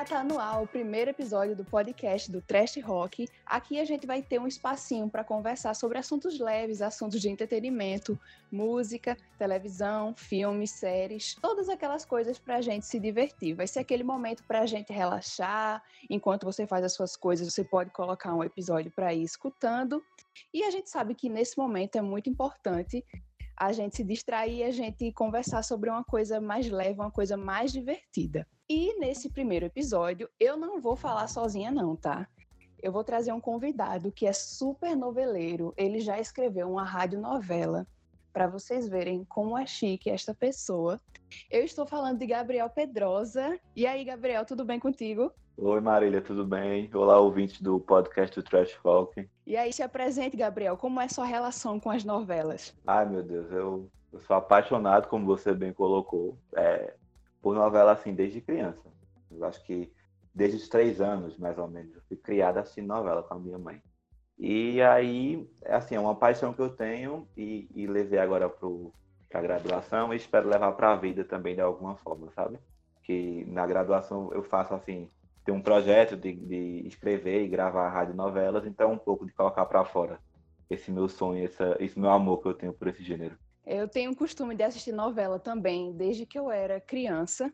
Olá, tá no ar o primeiro episódio do podcast do Trash Rock. Aqui a gente vai ter um espacinho para conversar sobre assuntos leves, assuntos de entretenimento, música, televisão, filmes, séries, todas aquelas coisas para a gente se divertir. Vai ser aquele momento para a gente relaxar. Enquanto você faz as suas coisas, você pode colocar um episódio para ir escutando. E a gente sabe que nesse momento é muito importante a gente se distrair, a gente conversar sobre uma coisa mais leve, uma coisa mais divertida. E nesse primeiro episódio, eu não vou falar sozinha, não, tá? Eu vou trazer um convidado que é super noveleiro. Ele já escreveu uma radionovela para vocês verem como é chique esta pessoa. Eu estou falando de Gabriel Pedrosa. E aí, Gabriel, tudo bem contigo? Oi, Marília, tudo bem? Olá, ouvintes do podcast do Trash Folk. E aí, se apresente, Gabriel, como é sua relação com as novelas? Ai, meu Deus, eu, eu sou apaixonado, como você bem colocou, é, por novela assim desde criança. Eu acho que desde os três anos, mais ou menos, eu fui criada assistindo novela com a minha mãe. E aí, assim, é uma paixão que eu tenho e, e levei agora para a graduação e espero levar para a vida também de alguma forma, sabe? Que na graduação eu faço assim tem um projeto de, de escrever e gravar radionovelas, então um pouco de colocar para fora esse meu sonho, essa, esse meu amor que eu tenho por esse gênero. Eu tenho o costume de assistir novela também, desde que eu era criança.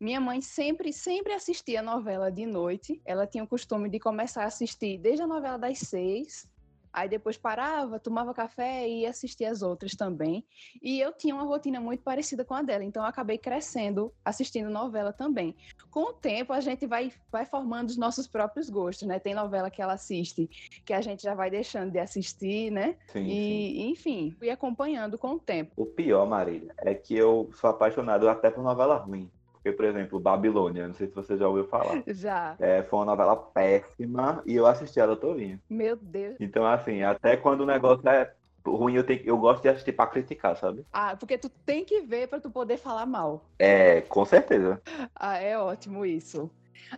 Minha mãe sempre, sempre assistia novela de noite. Ela tinha o costume de começar a assistir desde a novela das seis Aí depois parava, tomava café e assistia as outras também. E eu tinha uma rotina muito parecida com a dela, então eu acabei crescendo assistindo novela também. Com o tempo, a gente vai, vai formando os nossos próprios gostos, né? Tem novela que ela assiste que a gente já vai deixando de assistir, né? Sim, e, sim. enfim, fui acompanhando com o tempo. O pior, Marília, é que eu sou apaixonado até por novela ruim. Porque, por exemplo, Babilônia, não sei se você já ouviu falar. Já. É, foi uma novela péssima e eu assisti ela todinha. Meu Deus. Então, assim, até quando o negócio é ruim, eu, tenho, eu gosto de assistir pra criticar, sabe? Ah, porque tu tem que ver pra tu poder falar mal. É, com certeza. Ah, é ótimo isso.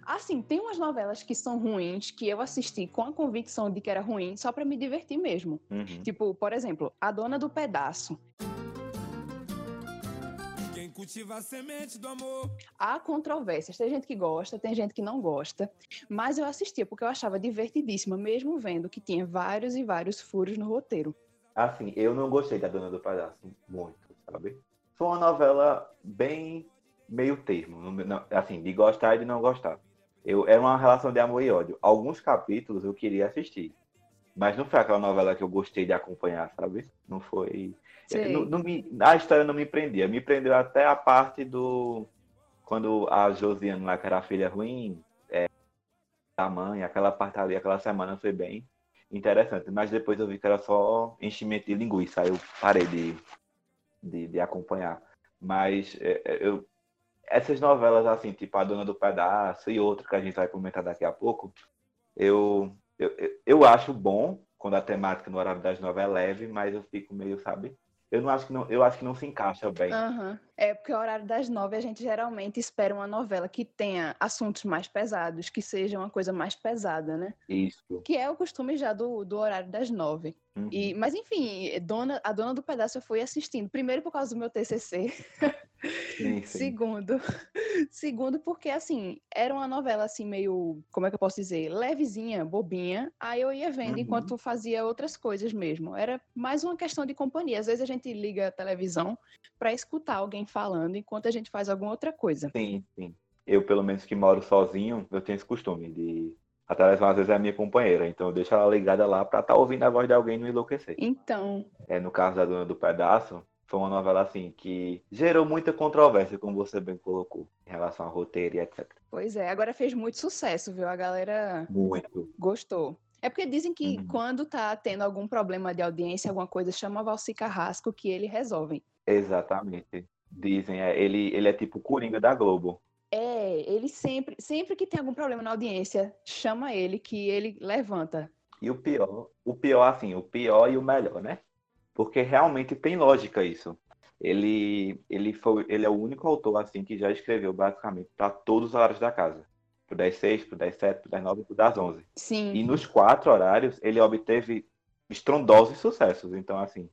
Assim, tem umas novelas que são ruins que eu assisti com a convicção de que era ruim só para me divertir mesmo. Uhum. Tipo, por exemplo, A Dona do Pedaço cultiva a semente do amor. Há controvérsias. Tem gente que gosta, tem gente que não gosta. Mas eu assistia porque eu achava divertidíssima, mesmo vendo que tinha vários e vários furos no roteiro. Assim, eu não gostei da Dona do Palhaço muito, sabe? Foi uma novela bem meio termo, assim, de gostar e de não gostar. Eu, era uma relação de amor e ódio. Alguns capítulos eu queria assistir, mas não foi aquela novela que eu gostei de acompanhar, sabe? Não foi. Não, não me, a história não me prendia. Me prendeu até a parte do. Quando a Josiane lá, que era a filha ruim, é, da mãe, aquela parte ali, aquela semana foi bem interessante. Mas depois eu vi que era só enchimento de linguiça. Aí eu parei de, de, de acompanhar. Mas é, é, eu, essas novelas, assim, tipo A Dona do Pedaço e outra que a gente vai comentar daqui a pouco, eu, eu, eu acho bom quando a temática no horário das nove é leve, mas eu fico meio, sabe? Eu não acho que não, eu acho que não se encaixa bem. Uhum. É porque o horário das nove a gente geralmente espera uma novela que tenha assuntos mais pesados, que seja uma coisa mais pesada, né? Isso. Que é o costume já do, do horário das nove. Uhum. E, mas enfim, dona, a dona do pedaço eu fui assistindo. Primeiro por causa do meu TCC. Sim, sim. Segundo, segundo porque assim era uma novela assim meio, como é que eu posso dizer, levezinha, bobinha. Aí eu ia vendo uhum. enquanto fazia outras coisas mesmo. Era mais uma questão de companhia. Às vezes a gente liga a televisão para escutar alguém falando enquanto a gente faz alguma outra coisa. Sim, sim. Eu pelo menos que moro sozinho, eu tenho esse costume de a televisão às vezes é a minha companheira, então eu deixo ela ligada lá para estar tá ouvindo a voz de alguém e não enlouquecer. Então. É, no caso da Dona do Pedaço, foi uma novela assim que gerou muita controvérsia, como você bem colocou, em relação ao roteiro e etc. Pois é, agora fez muito sucesso, viu? A galera muito gostou. É porque dizem que uhum. quando tá tendo algum problema de audiência, alguma coisa, chama Valci Carrasco que ele resolve. Exatamente. Dizem, é, ele, ele é tipo o Coringa da Globo. É, ele sempre, sempre que tem algum problema na audiência, chama ele que ele levanta. E o pior, o pior assim, o pior e o melhor, né? Porque realmente tem lógica isso. Ele, ele, foi, ele é o único autor assim que já escreveu basicamente para todos os horários da casa. Pro das 6, pro das 7, pro das 9 e pro das 11. Sim. E nos quatro horários ele obteve estrondosos sucessos. Então, assim,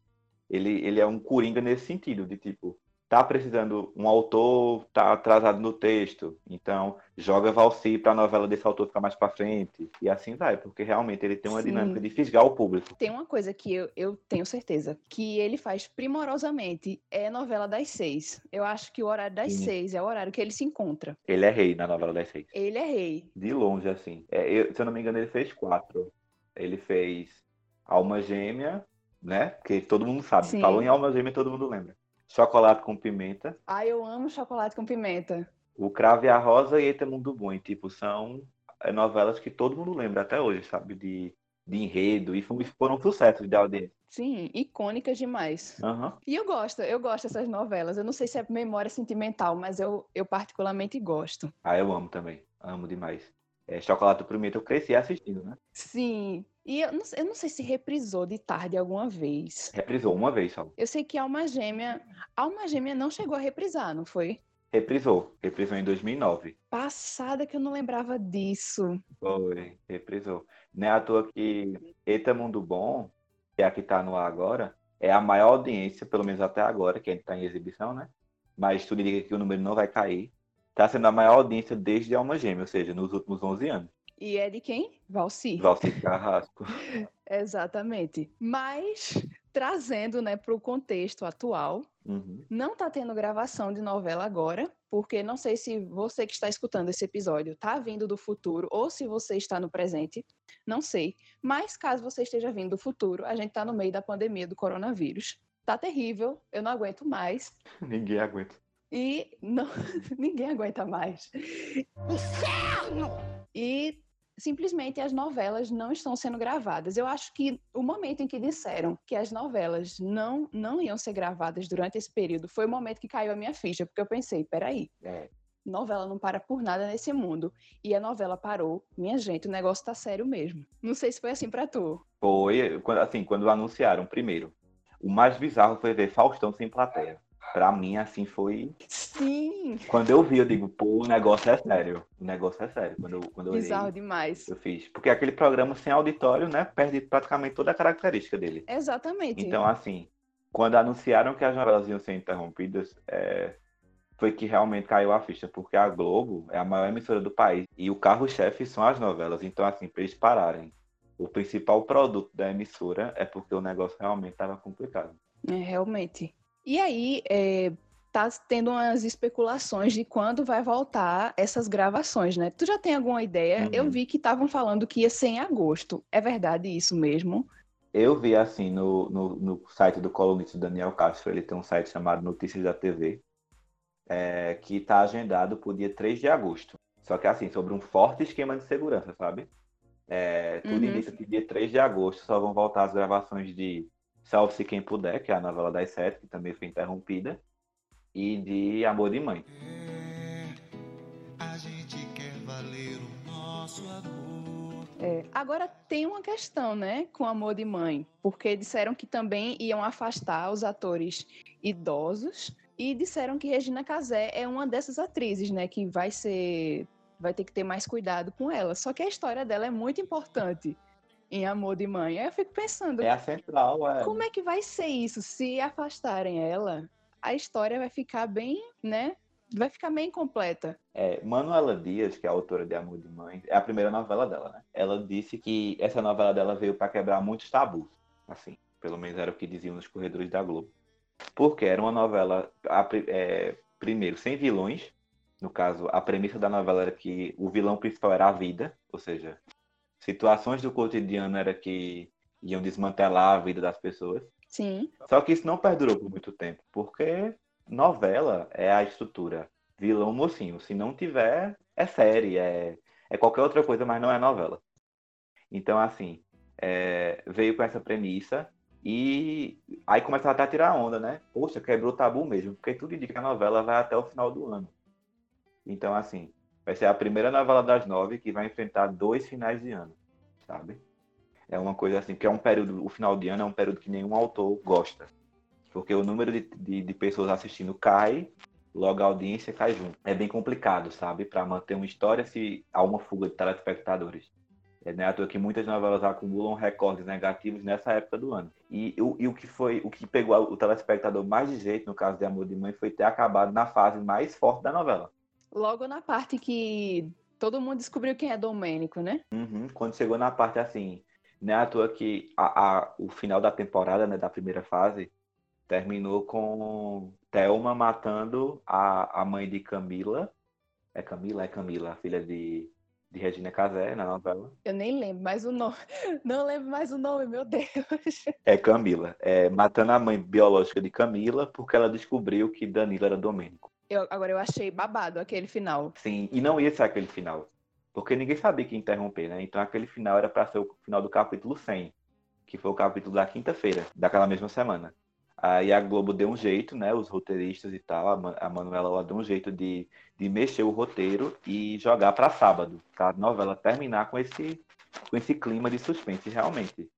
ele, ele é um coringa nesse sentido, de tipo, tá precisando, um autor tá atrasado no texto, então joga Valci para a novela desse autor ficar mais para frente, e assim vai, porque realmente ele tem uma Sim. dinâmica de fisgar o público. Tem uma coisa que eu, eu tenho certeza, que ele faz primorosamente, é novela das seis. Eu acho que o horário das Sim. seis é o horário que ele se encontra. Ele é rei na novela das seis. Ele é rei. De longe, assim. É, eu, se eu não me engano, ele fez quatro. Ele fez Alma Gêmea, né? Porque todo mundo sabe. Sim. Falou em Alma Gêmea, todo mundo lembra. Chocolate com pimenta. Ah, eu amo chocolate com pimenta. O Crave a Rosa e Eita Mundo Bom. E, tipo, são é, novelas que todo mundo lembra até hoje, sabe? De, de enredo. E foram sucessos de audiência. Sim, icônicas demais. Uhum. E eu gosto, eu gosto dessas novelas. Eu não sei se é memória sentimental, mas eu, eu particularmente gosto. Ah, eu amo também. Amo demais. É, Chocolate com Pimenta eu cresci assistindo, né? Sim, e eu não, eu não, sei se reprisou de tarde alguma vez. Reprisou uma vez só. Eu sei que Alma Gêmea. Alma Gêmea não chegou a reprisar, não foi? Reprisou. Reprisou em 2009. Passada que eu não lembrava disso. Foi, reprisou. Não é à toa que Eita Mundo Bom, que é a que tá no ar agora, é a maior audiência, pelo menos até agora, que a gente tá em exibição, né? Mas tudo indica que o número não vai cair. Tá sendo a maior audiência desde Alma Gêmea, ou seja, nos últimos 11 anos. E é de quem? Valci. Valci Carrasco. Exatamente. Mas trazendo né, para o contexto atual, uhum. não está tendo gravação de novela agora, porque não sei se você que está escutando esse episódio está vindo do futuro ou se você está no presente, não sei. Mas caso você esteja vindo do futuro, a gente está no meio da pandemia do coronavírus. Tá terrível, eu não aguento mais. Ninguém aguenta. E não, ninguém aguenta mais. Inferno! E simplesmente as novelas não estão sendo gravadas. Eu acho que o momento em que disseram que as novelas não, não iam ser gravadas durante esse período foi o momento que caiu a minha ficha, porque eu pensei, peraí, é. novela não para por nada nesse mundo. E a novela parou. Minha gente, o negócio tá sério mesmo. Não sei se foi assim para tu. Foi, assim, quando anunciaram primeiro. O mais bizarro foi ver Faustão sem plateia pra mim, assim, foi. Sim! Quando eu vi, eu digo, pô, o negócio é sério. O negócio é sério. Quando eu, quando eu Bizarro olhei, demais. Eu fiz. Porque aquele programa sem auditório, né, perde praticamente toda a característica dele. Exatamente. Então, assim, quando anunciaram que as novelas iam ser interrompidas, é, foi que realmente caiu a ficha, porque a Globo é a maior emissora do país e o carro-chefe são as novelas. Então, assim, para eles pararem, o principal produto da emissora é porque o negócio realmente estava complicado. É, realmente. E aí, é, tá tendo umas especulações de quando vai voltar essas gravações, né? Tu já tem alguma ideia? Uhum. Eu vi que estavam falando que ia ser em agosto. É verdade isso mesmo? Eu vi assim no, no, no site do colunista Daniel Castro, ele tem um site chamado Notícias da TV, é, que está agendado para o dia 3 de agosto. Só que assim, sobre um forte esquema de segurança, sabe? É, tudo uhum. indica que dia 3 de agosto só vão voltar as gravações de Salve-se Quem Puder, que é a novela das sete, que também foi interrompida, e de Amor de Mãe. É, a gente quer valer o nosso amor. É, agora tem uma questão, né, com Amor de Mãe, porque disseram que também iam afastar os atores idosos e disseram que Regina Casé é uma dessas atrizes, né, que vai ser vai ter que ter mais cuidado com ela. Só que a história dela é muito importante em Amor de Mãe. Aí eu fico pensando. É a central, é. Como é que vai ser isso? Se afastarem ela, a história vai ficar bem, né? Vai ficar bem incompleta. É, Manuela Dias, que é a autora de Amor de Mãe, é a primeira novela dela, né? Ela disse que essa novela dela veio para quebrar muitos tabus, assim, pelo menos era o que diziam nos corredores da Globo. Porque era uma novela, é, primeiro, sem vilões. No caso, a premissa da novela era que o vilão principal era a vida, ou seja, situações do cotidiano era que iam desmantelar a vida das pessoas. Sim. Só que isso não perdurou por muito tempo, porque novela é a estrutura vilão mocinho. Se não tiver, é série, é, é qualquer outra coisa, mas não é novela. Então, assim, é, veio com essa premissa e aí começaram até a tirar onda, né? Poxa, quebrou o tabu mesmo, porque tudo indica que a novela vai até o final do ano. Então, assim, Vai ser a primeira novela das nove que vai enfrentar dois finais de ano, sabe? É uma coisa assim, que é um período, o final de ano é um período que nenhum autor gosta. Porque o número de, de, de pessoas assistindo cai, logo a audiência cai junto. É bem complicado, sabe? Para manter uma história se há uma fuga de telespectadores. É né, à toa que muitas novelas acumulam recordes negativos nessa época do ano. E, o, e o que foi o que pegou o telespectador mais de jeito, no caso de Amor de Mãe, foi ter acabado na fase mais forte da novela. Logo na parte que todo mundo descobriu quem é Domênico, né? Uhum, quando chegou na parte assim, né, à toa que a, a, o final da temporada, né, da primeira fase, terminou com Thelma matando a, a mãe de Camila. É Camila? É Camila, a filha de, de Regina Casé na novela. Eu nem lembro mais o nome. Não lembro mais o nome, meu Deus. É Camila. É, matando a mãe biológica de Camila porque ela descobriu que Danilo era Domênico. Eu, agora eu achei babado aquele final. Sim, e não ia ser aquele final. Porque ninguém sabia que interromper, né? Então aquele final era para ser o final do capítulo 100, que foi o capítulo da quinta-feira, daquela mesma semana. Aí a Globo deu um jeito, né? Os roteiristas e tal, a Manuela ela deu um jeito de, de mexer o roteiro e jogar para sábado, para a novela terminar com esse, com esse clima de suspense, realmente.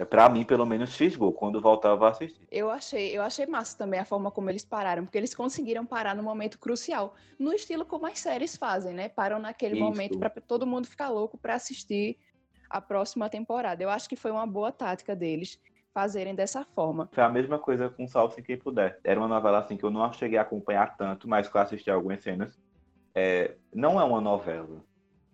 É, para mim, pelo menos, fisgou quando voltava a assistir. Eu achei, eu achei massa também a forma como eles pararam, porque eles conseguiram parar no momento crucial, no estilo como as séries fazem, né? Param naquele Isso. momento para todo mundo ficar louco para assistir a próxima temporada. Eu acho que foi uma boa tática deles fazerem dessa forma. Foi a mesma coisa com Salve Quem Puder. Era uma novela assim que eu não cheguei a acompanhar tanto, mas que eu assisti algumas cenas. É, não é uma novela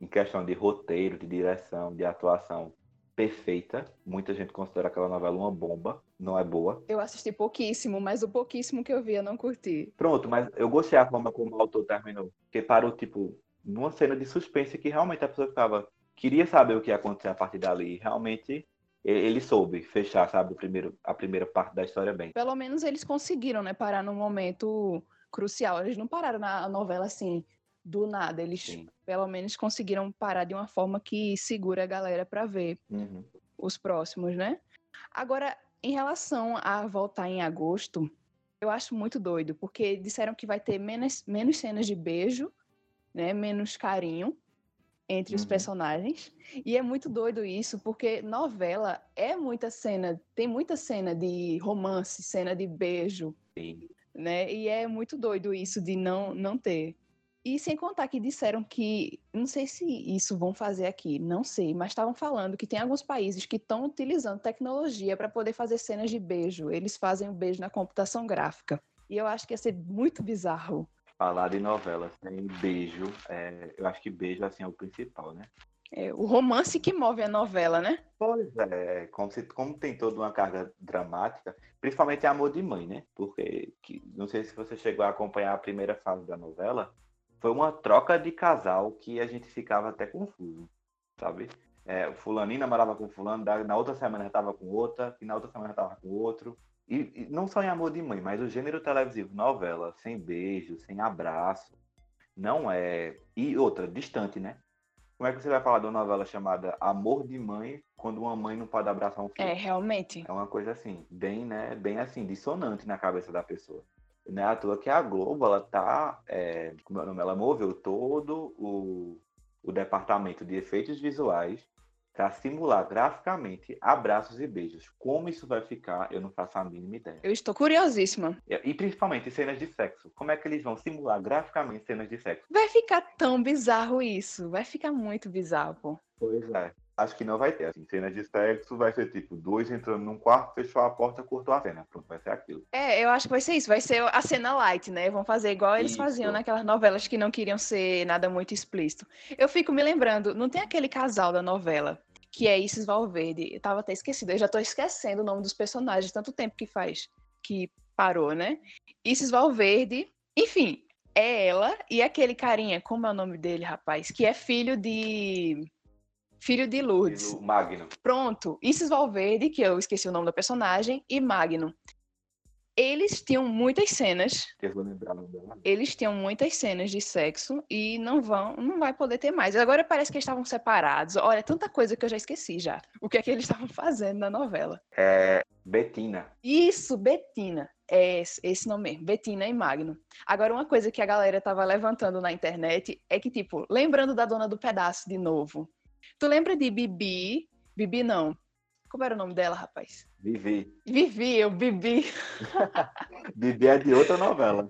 em questão de roteiro, de direção, de atuação perfeita. Muita gente considera aquela novela uma bomba. Não é boa. Eu assisti pouquíssimo, mas o pouquíssimo que eu vi eu não curti. Pronto, mas eu gostei da forma como o autor terminou. Porque parou, tipo, numa cena de suspense que realmente a pessoa ficava. Queria saber o que ia acontecer a partir dali. Realmente ele soube fechar, sabe, o primeiro, a primeira parte da história bem. Pelo menos eles conseguiram, né, parar num momento crucial. Eles não pararam na novela assim do nada. Eles Sim. pelo menos conseguiram parar de uma forma que segura a galera para ver uhum. os próximos, né? Agora, em relação a voltar em agosto, eu acho muito doido, porque disseram que vai ter menos, menos cenas de beijo, né, menos carinho entre uhum. os personagens. E é muito doido isso, porque novela é muita cena, tem muita cena de romance, cena de beijo. Sim. Né? E é muito doido isso de não, não ter. E sem contar que disseram que, não sei se isso vão fazer aqui, não sei, mas estavam falando que tem alguns países que estão utilizando tecnologia para poder fazer cenas de beijo. Eles fazem o beijo na computação gráfica. E eu acho que ia ser muito bizarro falar de novelas sem beijo, é, eu acho que beijo assim é o principal, né? É o romance que move a novela, né? Pois é, como, se, como tem toda uma carga dramática, principalmente Amor de Mãe, né? Porque, que, não sei se você chegou a acompanhar a primeira fase da novela, foi uma troca de casal que a gente ficava até confuso, sabe? É, fulaninho namorava com fulano, na outra semana já estava com outra, e na outra semana já estava com outro. E, e, não só em Amor de Mãe, mas o gênero televisivo, novela, sem beijo, sem abraço, não é. E outra, distante, né? Como é que você vai falar de uma novela chamada Amor de Mãe quando uma mãe não pode abraçar um filho? É, realmente. É uma coisa assim, bem, né? Bem assim, dissonante na cabeça da pessoa. Não é à toa que a Globo, ela tá. É, como é o nome? Ela moveu todo o, o departamento de efeitos visuais para simular graficamente abraços e beijos. Como isso vai ficar, eu não faço a mínima ideia. Eu estou curiosíssima. E, e principalmente cenas de sexo. Como é que eles vão simular graficamente cenas de sexo? Vai ficar tão bizarro isso. Vai ficar muito bizarro, pô. Pois é. Acho que não vai ter. Assim, cenas de sexo vai ser tipo dois entrando num quarto, fechou a porta, cortou a cena. Pronto, vai ser aquilo. É, eu acho que vai ser isso. Vai ser a cena light, né? Vão fazer igual eles isso. faziam naquelas novelas que não queriam ser nada muito explícito. Eu fico me lembrando, não tem aquele casal da novela que é Isis Valverde. Eu tava até esquecida, eu já tô esquecendo o nome dos personagens, tanto tempo que faz que parou, né? Isis Valverde, enfim, é ela e aquele carinha, como é o nome dele, rapaz? Que é filho de. Filho de Lourdes. Magno. Pronto. Isis Valverde, que eu esqueci o nome do personagem, e Magno eles tinham muitas cenas. Eles tinham muitas cenas de sexo e não vão, não vai poder ter mais. Agora parece que eles estavam separados. Olha, tanta coisa que eu já esqueci já. O que é que eles estavam fazendo na novela? É Betina. Isso, Betina. É esse nome mesmo, Betina e Magno. Agora, uma coisa que a galera tava levantando na internet é que, tipo, lembrando da dona do pedaço de novo. Tu lembra de Bibi? Bibi não. Como era o nome dela, rapaz? Vivi. Vivi, eu Bibi. Bibi é de outra novela.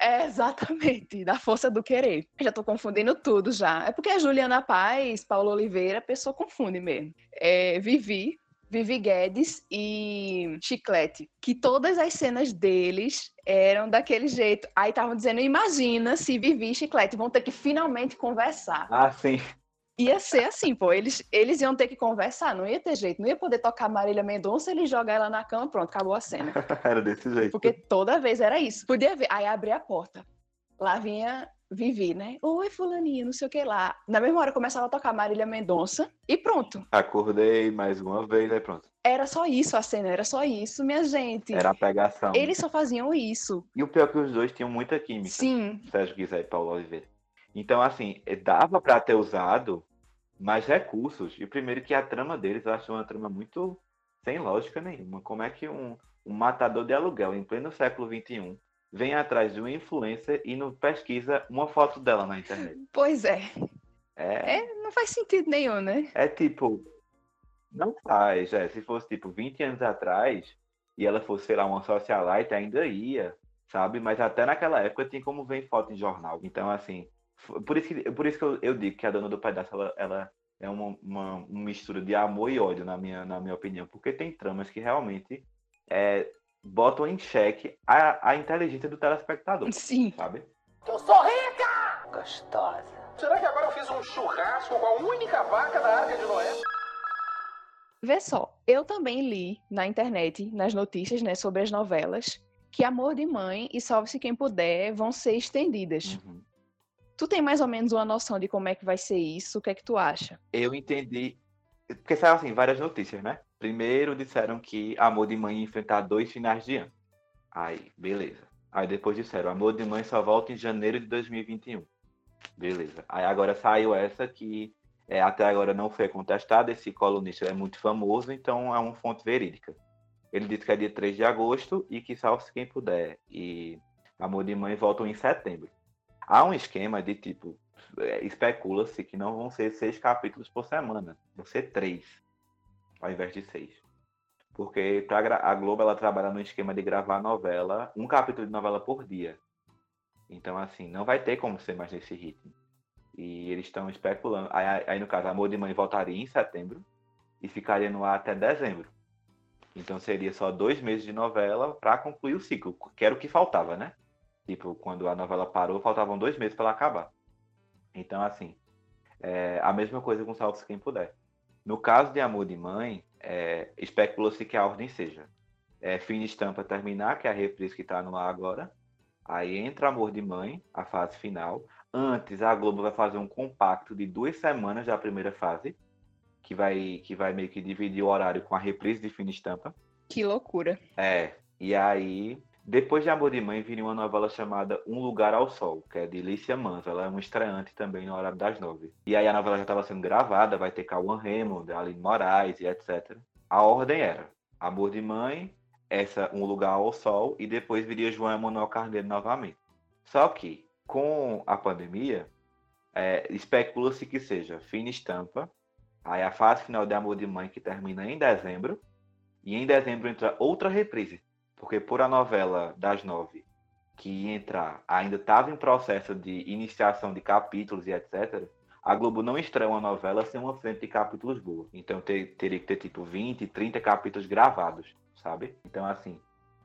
É, exatamente, da força do querer. Já tô confundindo tudo já. É porque a Juliana Paz, Paulo Oliveira, a pessoa confunde mesmo. É, Vivi, Vivi Guedes e Chiclete, que todas as cenas deles eram daquele jeito. Aí estavam dizendo, imagina se Vivi e Chiclete vão ter que finalmente conversar. Ah, sim. Ia ser assim, pô, eles, eles iam ter que conversar, não ia ter jeito, não ia poder tocar Marília Mendonça, ele jogar ela na cama, pronto, acabou a cena. Era desse jeito. Porque toda vez era isso. Podia ver, aí abria a porta. Lá vinha Vivi, né? Oi, fulaninha, não sei o que lá. Na mesma hora começava a tocar Marília Mendonça e pronto. Acordei mais uma vez, aí pronto. Era só isso a cena, era só isso, minha gente. Era a pegação. Eles só faziam isso. E o pior é que os dois tinham muita química. Sim, Sérgio Guizé e Paulo Oliveira. Então, assim, eh, dava pra ter usado mais recursos. E primeiro que a trama deles, eu acho uma trama muito sem lógica nenhuma. Como é que um, um matador de aluguel em pleno século XXI vem atrás de uma influencer e não pesquisa uma foto dela na internet? pois é. É, É, não faz sentido nenhum, né? é tipo, não faz, é. Se fosse tipo 20 anos atrás e ela fosse, sei lá, uma socialite, ainda ia, sabe? Mas até naquela época tinha como ver foto em jornal. Então, assim, por isso que, por isso que eu, eu digo que a dona do pedaço, ela, ela é uma, uma, uma mistura de amor e ódio, na minha, na minha opinião. Porque tem tramas que realmente é, botam em xeque a, a inteligência do telespectador, Sim. sabe? Eu sou rica! Gostosa. Será que agora eu fiz um churrasco com a única vaca da Arca de Noé? Vê só, eu também li na internet, nas notícias, né, sobre as novelas, que Amor de Mãe e Salve-se Quem Puder vão ser estendidas. Uhum. Tu tem mais ou menos uma noção de como é que vai ser isso? O que é que tu acha? Eu entendi. Porque saiu assim, várias notícias, né? Primeiro disseram que Amor de Mãe ia enfrentar dois finais de ano. Aí, beleza. Aí depois disseram, Amor de Mãe só volta em janeiro de 2021. Beleza. Aí agora saiu essa que é, até agora não foi contestada. Esse colunista é muito famoso, então é uma fonte verídica. Ele disse que é dia 3 de agosto e que salve-se quem puder. E Amor de Mãe voltam em setembro. Há um esquema de tipo, é, especula-se que não vão ser seis capítulos por semana, vão ser três, ao invés de seis. Porque a Globo ela trabalha no esquema de gravar novela, um capítulo de novela por dia. Então, assim, não vai ter como ser mais nesse ritmo. E eles estão especulando. Aí, aí, no caso, Amor de Mãe voltaria em setembro e ficaria no ar até dezembro. Então seria só dois meses de novela para concluir o ciclo, que era o que faltava, né? Tipo, quando a novela parou, faltavam dois meses para ela acabar. Então, assim, é a mesma coisa com Salve-se Quem Puder. No caso de Amor de Mãe, é, especula-se que a ordem seja é, Fim de Estampa terminar, que é a reprise que está no ar agora. Aí entra Amor de Mãe, a fase final. Antes, a Globo vai fazer um compacto de duas semanas da primeira fase, que vai, que vai meio que dividir o horário com a reprise de Fim de Estampa. Que loucura. É, e aí, depois de Amor de Mãe, viria uma novela chamada Um Lugar ao Sol, que é de Lícia Manso. Ela é uma estreante também no horário das nove. E aí a novela já estava sendo gravada, vai ter Cauã Raymond, Aline Moraes e etc. A ordem era Amor de Mãe, essa Um Lugar ao Sol, e depois viria João Emanuel Carneiro novamente. Só que, com a pandemia, é, especula-se que seja Fina Estampa, aí a fase final de Amor de Mãe, que termina em dezembro, e em dezembro entra outra reprise, porque por a novela das nove que entrar ainda estava em processo de iniciação de capítulos e etc. A Globo não estreia uma novela sem uma frente de capítulos boa. Então ter- teria que ter tipo 20, 30 capítulos gravados, sabe? Então assim,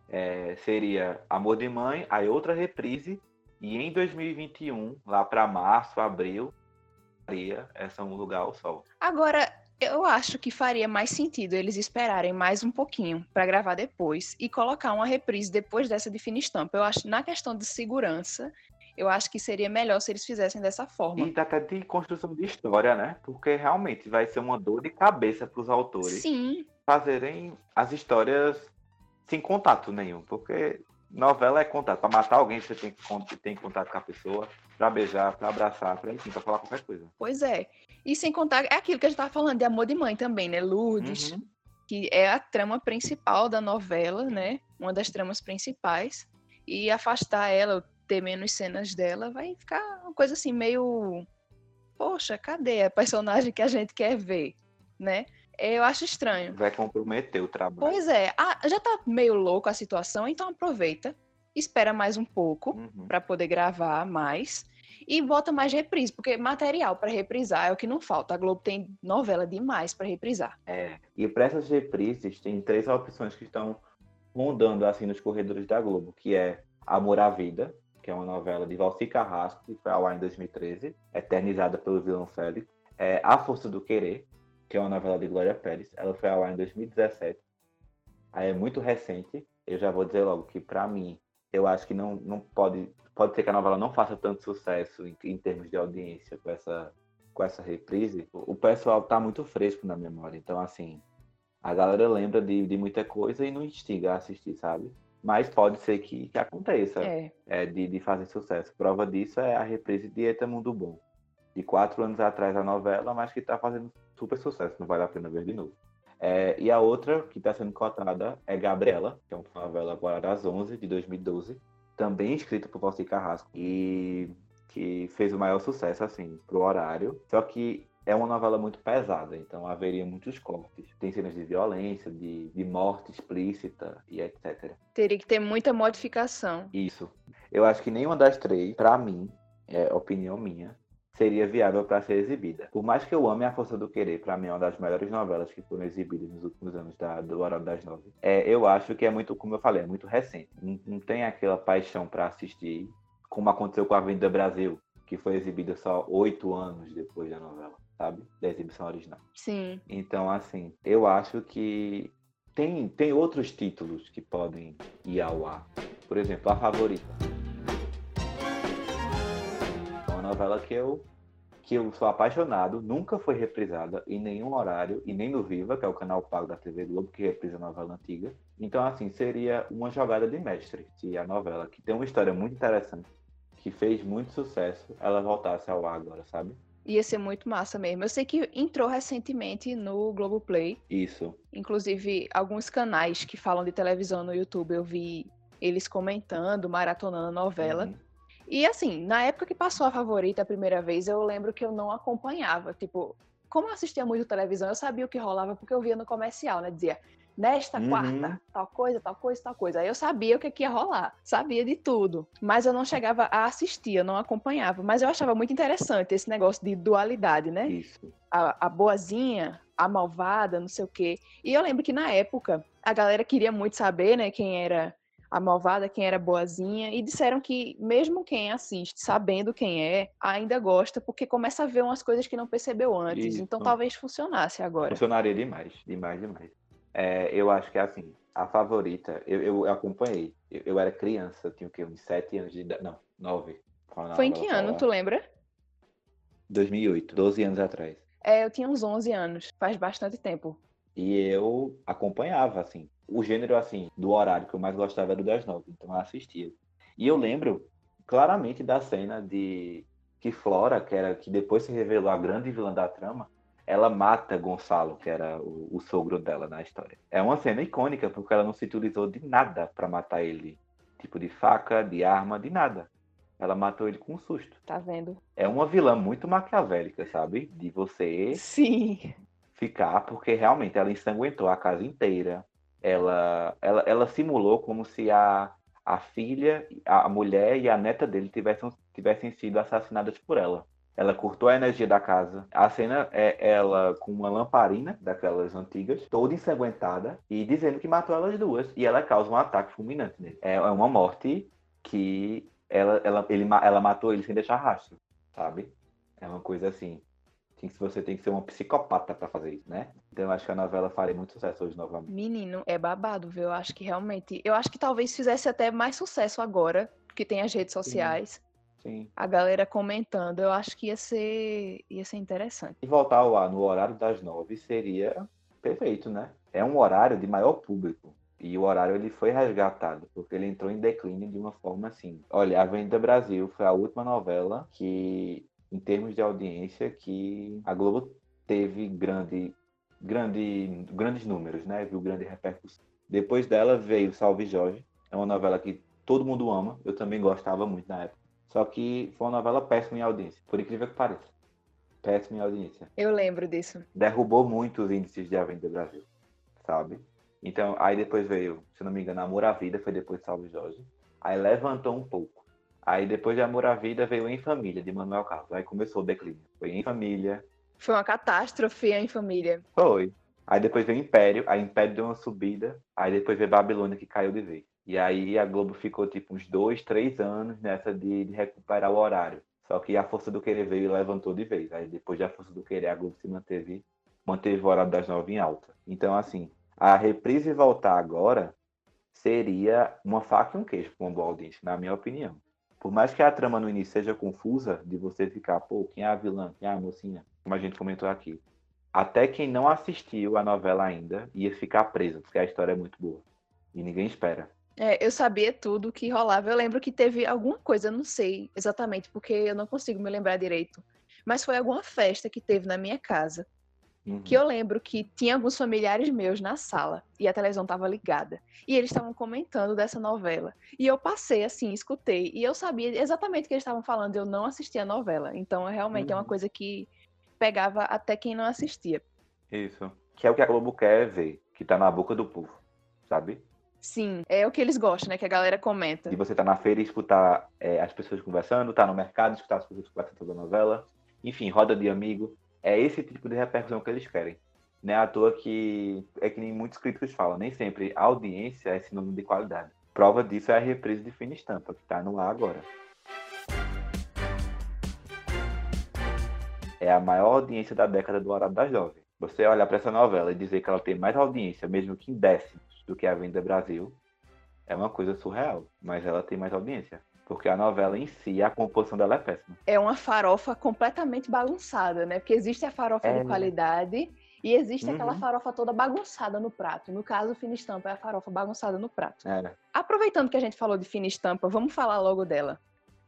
é, seria Amor de Mãe, aí outra reprise, e em 2021, lá para março, abril, faria essa Um Lugar ao Sol. Agora, eu acho que faria mais sentido eles esperarem mais um pouquinho para gravar depois e colocar uma reprise depois dessa de fina estampa. Eu acho, na questão de segurança, eu acho que seria melhor se eles fizessem dessa forma. E até de construção de história, né? Porque realmente vai ser uma dor de cabeça para os autores Sim, fazerem as histórias sem contato nenhum. Porque novela é contato. Para matar alguém, você tem que tem contato com a pessoa, para beijar, para abraçar, para enfim, para falar qualquer coisa. pois é. E sem contar, é aquilo que a gente tava falando de amor de mãe também, né? Lourdes, Uhum. que é a trama principal da novela, né? Uma das tramas principais. E afastar ela, ter menos cenas dela, vai ficar uma coisa assim, meio. Poxa, cadê a personagem que a gente quer ver, né? Eu acho estranho. Vai comprometer o trabalho. Pois é, ah, já tá meio louco a situação, então aproveita, espera mais um pouco Uhum. para poder gravar mais e bota mais reprise, porque material para reprisar é o que não falta. A Globo tem novela demais para reprisar. É. E para essas reprises, tem três opções que estão rondando assim nos corredores da Globo, que é Amor à Vida, que é uma novela de Valci Carrasco, que foi ao ar em 2013, eternizada pelo vilão Félix. É A Força do Querer, que é uma novela de Glória Pérez, ela foi ao ar em 2017. Aí é muito recente. Eu já vou dizer logo que, para mim, eu acho que não, não pode. Pode ser que a novela não faça tanto sucesso em, em termos de audiência com essa, com essa reprise. O pessoal tá muito fresco na memória. Então, assim, a galera lembra de, de muita coisa e não instiga a assistir, sabe? Mas pode ser que, que aconteça É, é, de, de fazer sucesso. Prova disso é a reprise de Eta Mundo Bom. De quatro anos atrás a novela, mas que está fazendo super sucesso, não vale a pena ver de novo. É, e a outra que está sendo cotada é Gabriela, que é uma novela agora das 11, de 2012, também escrita por Valci Carrasco, e que fez o maior sucesso, assim, pro horário. Só que é uma novela muito pesada, então haveria muitos cortes. Tem cenas de violência, de, de morte explícita e etc. teria que ter muita modificação. Isso. Eu acho que nenhuma das três, pra mim, é opinião minha, seria viável para ser exibida. Por mais que eu ame A Força do Querer, pra mim é uma das melhores novelas que foram exibidas nos últimos anos da, do Horário das Nove. É, eu acho que é muito, como eu falei, é muito recente. Não, não tem aquela paixão para assistir, como aconteceu com a Avenida Brasil, que foi exibida só oito anos depois da novela, sabe? Da exibição original. Sim. Então, assim, eu acho que tem, tem outros títulos que podem ir ao ar. Por exemplo, A Favorita. Novela que eu, que eu sou apaixonado, nunca foi reprisada em nenhum horário, e nem no Viva, que é o canal pago da TV Globo, que reprisa a novela antiga. Então, assim, seria uma jogada de mestre se a novela, que tem uma história muito interessante, que fez muito sucesso, ela voltasse ao ar agora, sabe? Ia ser muito massa mesmo. Eu sei que entrou recentemente no Globoplay. Isso. Inclusive, alguns canais que falam de televisão no YouTube, eu vi eles comentando, maratonando a novela. Uhum. E assim, na época que passou a favorita a primeira vez, eu lembro que eu não acompanhava. Tipo, como eu assistia muito televisão, eu sabia o que rolava porque eu via no comercial, né? Dizia, nesta Uhum. quarta, tal coisa, tal coisa, tal coisa. Aí eu sabia o que, que ia rolar, sabia de tudo. Mas eu não chegava a assistir, eu não acompanhava. Mas eu achava muito interessante esse negócio de dualidade, né? Isso. a, a boazinha, a malvada, não sei o quê. E eu lembro que na época a galera queria muito saber, né, quem era a malvada, quem era boazinha, e disseram que mesmo quem assiste, sabendo quem é, ainda gosta, porque começa a ver umas coisas que não percebeu antes. Isso. Então talvez funcionasse agora. Funcionaria demais, demais, demais. É, eu acho que assim, a favorita, eu, eu acompanhei. Eu, eu era criança, eu tinha o quê? Uns sete anos de idade. Não, nove. Foi em que ano, tu lembra? 2008, 12 anos atrás. É, eu tinha uns 11 anos, faz bastante tempo. E eu acompanhava, assim. O gênero, assim, do horário que eu mais gostava era o das nove, então eu assistia. E eu lembro claramente da cena de que Flora, que era que depois se revelou a grande vilã da trama, ela mata Gonçalo, que era o, o sogro dela na história. É uma cena icônica, porque ela não se utilizou de nada para matar ele. Tipo de faca, de arma, de nada. Ela matou ele com um susto. Tá vendo? É uma vilã muito maquiavélica, sabe? De você Sim. ficar, porque realmente ela ensanguentou a casa inteira. Ela, ela, ela simulou como se a, a filha, a mulher e a neta dele tivessem, tivessem sido assassinadas por ela. Ela cortou a energia da casa. A cena é ela com uma lamparina daquelas antigas, toda ensanguentada, e dizendo que matou elas duas. E ela causa um ataque fulminante nele. É é uma morte que ela, ela, ele, ela matou ele sem deixar rastro, sabe? É uma coisa assim. Que- Você tem que ser uma psicopata pra fazer isso, né? Então eu acho que a novela faria muito sucesso hoje novamente. Menino, é babado, viu? Eu acho que realmente. Eu acho que talvez fizesse até mais sucesso agora, que tem as redes sociais. Sim. A galera comentando, eu acho que ia ser, ia ser interessante. E voltar ao ar no horário das nove seria perfeito, né? É um horário de maior público. E o horário ele foi resgatado, porque ele entrou em declínio de uma forma assim. Olha, a Avenida Brasil foi a última novela que, em termos de audiência, que a Globo teve grande, grande, grandes números, né? Viu grande repercussão. Depois dela veio Salve Jorge. É uma novela que todo mundo ama. Eu também gostava muito na época. Só que foi uma novela péssima em audiência, por incrível que pareça. Péssima em audiência Eu lembro disso. derrubou muito os índices de Avenida Brasil, sabe? Então, aí depois veio, se não me engano, Amor à Vida, foi depois de Salve Jorge. Aí levantou um pouco. Aí depois de Amor à Vida veio Em Família, de Manuel Carlos. Aí começou o declínio. Foi Em Família. Foi uma catástrofe em família. Foi. Aí depois veio Império. Aí Império deu uma subida. Aí depois veio Babilônia, que caiu de vez. E aí a Globo ficou tipo uns dois, três anos nessa de, de recuperar o horário. Só que a Força do Querer veio e levantou de vez. Aí depois da Força do Querer, a Globo se manteve, manteve o horário das nove em alta. Então, assim, a reprise voltar agora seria uma faca e um queijo para uma boa audiência, na minha opinião. Por mais que a trama no início seja confusa, de você ficar, pô, quem é a vilã, quem é a mocinha, como a gente comentou aqui. Até quem não assistiu a novela ainda ia ficar preso, porque a história é muito boa. E ninguém espera. É, eu sabia tudo que rolava. Eu lembro que teve alguma coisa, não sei exatamente, porque eu não consigo me lembrar direito. Mas foi alguma festa que teve na minha casa. Uhum. Que eu lembro que tinha alguns familiares meus na sala e a televisão estava ligada. E eles estavam comentando dessa novela. E eu passei assim, escutei. E eu sabia exatamente o que eles estavam falando. Eu não assistia a novela. Então, realmente é uma Uhum. coisa que pegava até quem não assistia. Isso. Que é o que a Globo quer ver, que tá na boca do povo, sabe? Sim, é o que eles gostam, né? Que a galera comenta. De você estar na feira e escutar é, as pessoas conversando, tá no mercado, escutar as pessoas conversando sobre a novela. Enfim, roda de amigo. É esse tipo de repercussão que eles querem. Não é à toa que é que nem muitos críticos falam, nem sempre a audiência é sinônimo de qualidade. Prova disso é a reprise de Fina Estampa, que tá no ar agora. É a maior audiência da década do Horário das Nove. Você olhar para essa novela e dizer que ela tem mais audiência, mesmo que em décimos, do que a Venda Brasil, é uma coisa surreal. Mas ela tem mais audiência. Porque a novela em si, a composição dela é péssima. É uma farofa completamente bagunçada, né? Porque existe a farofa É. de qualidade e existe aquela Uhum. farofa toda bagunçada no prato. No caso, o Fina Estampa é a farofa bagunçada no prato. É. Aproveitando que a gente falou de Fina Estampa, vamos falar logo dela.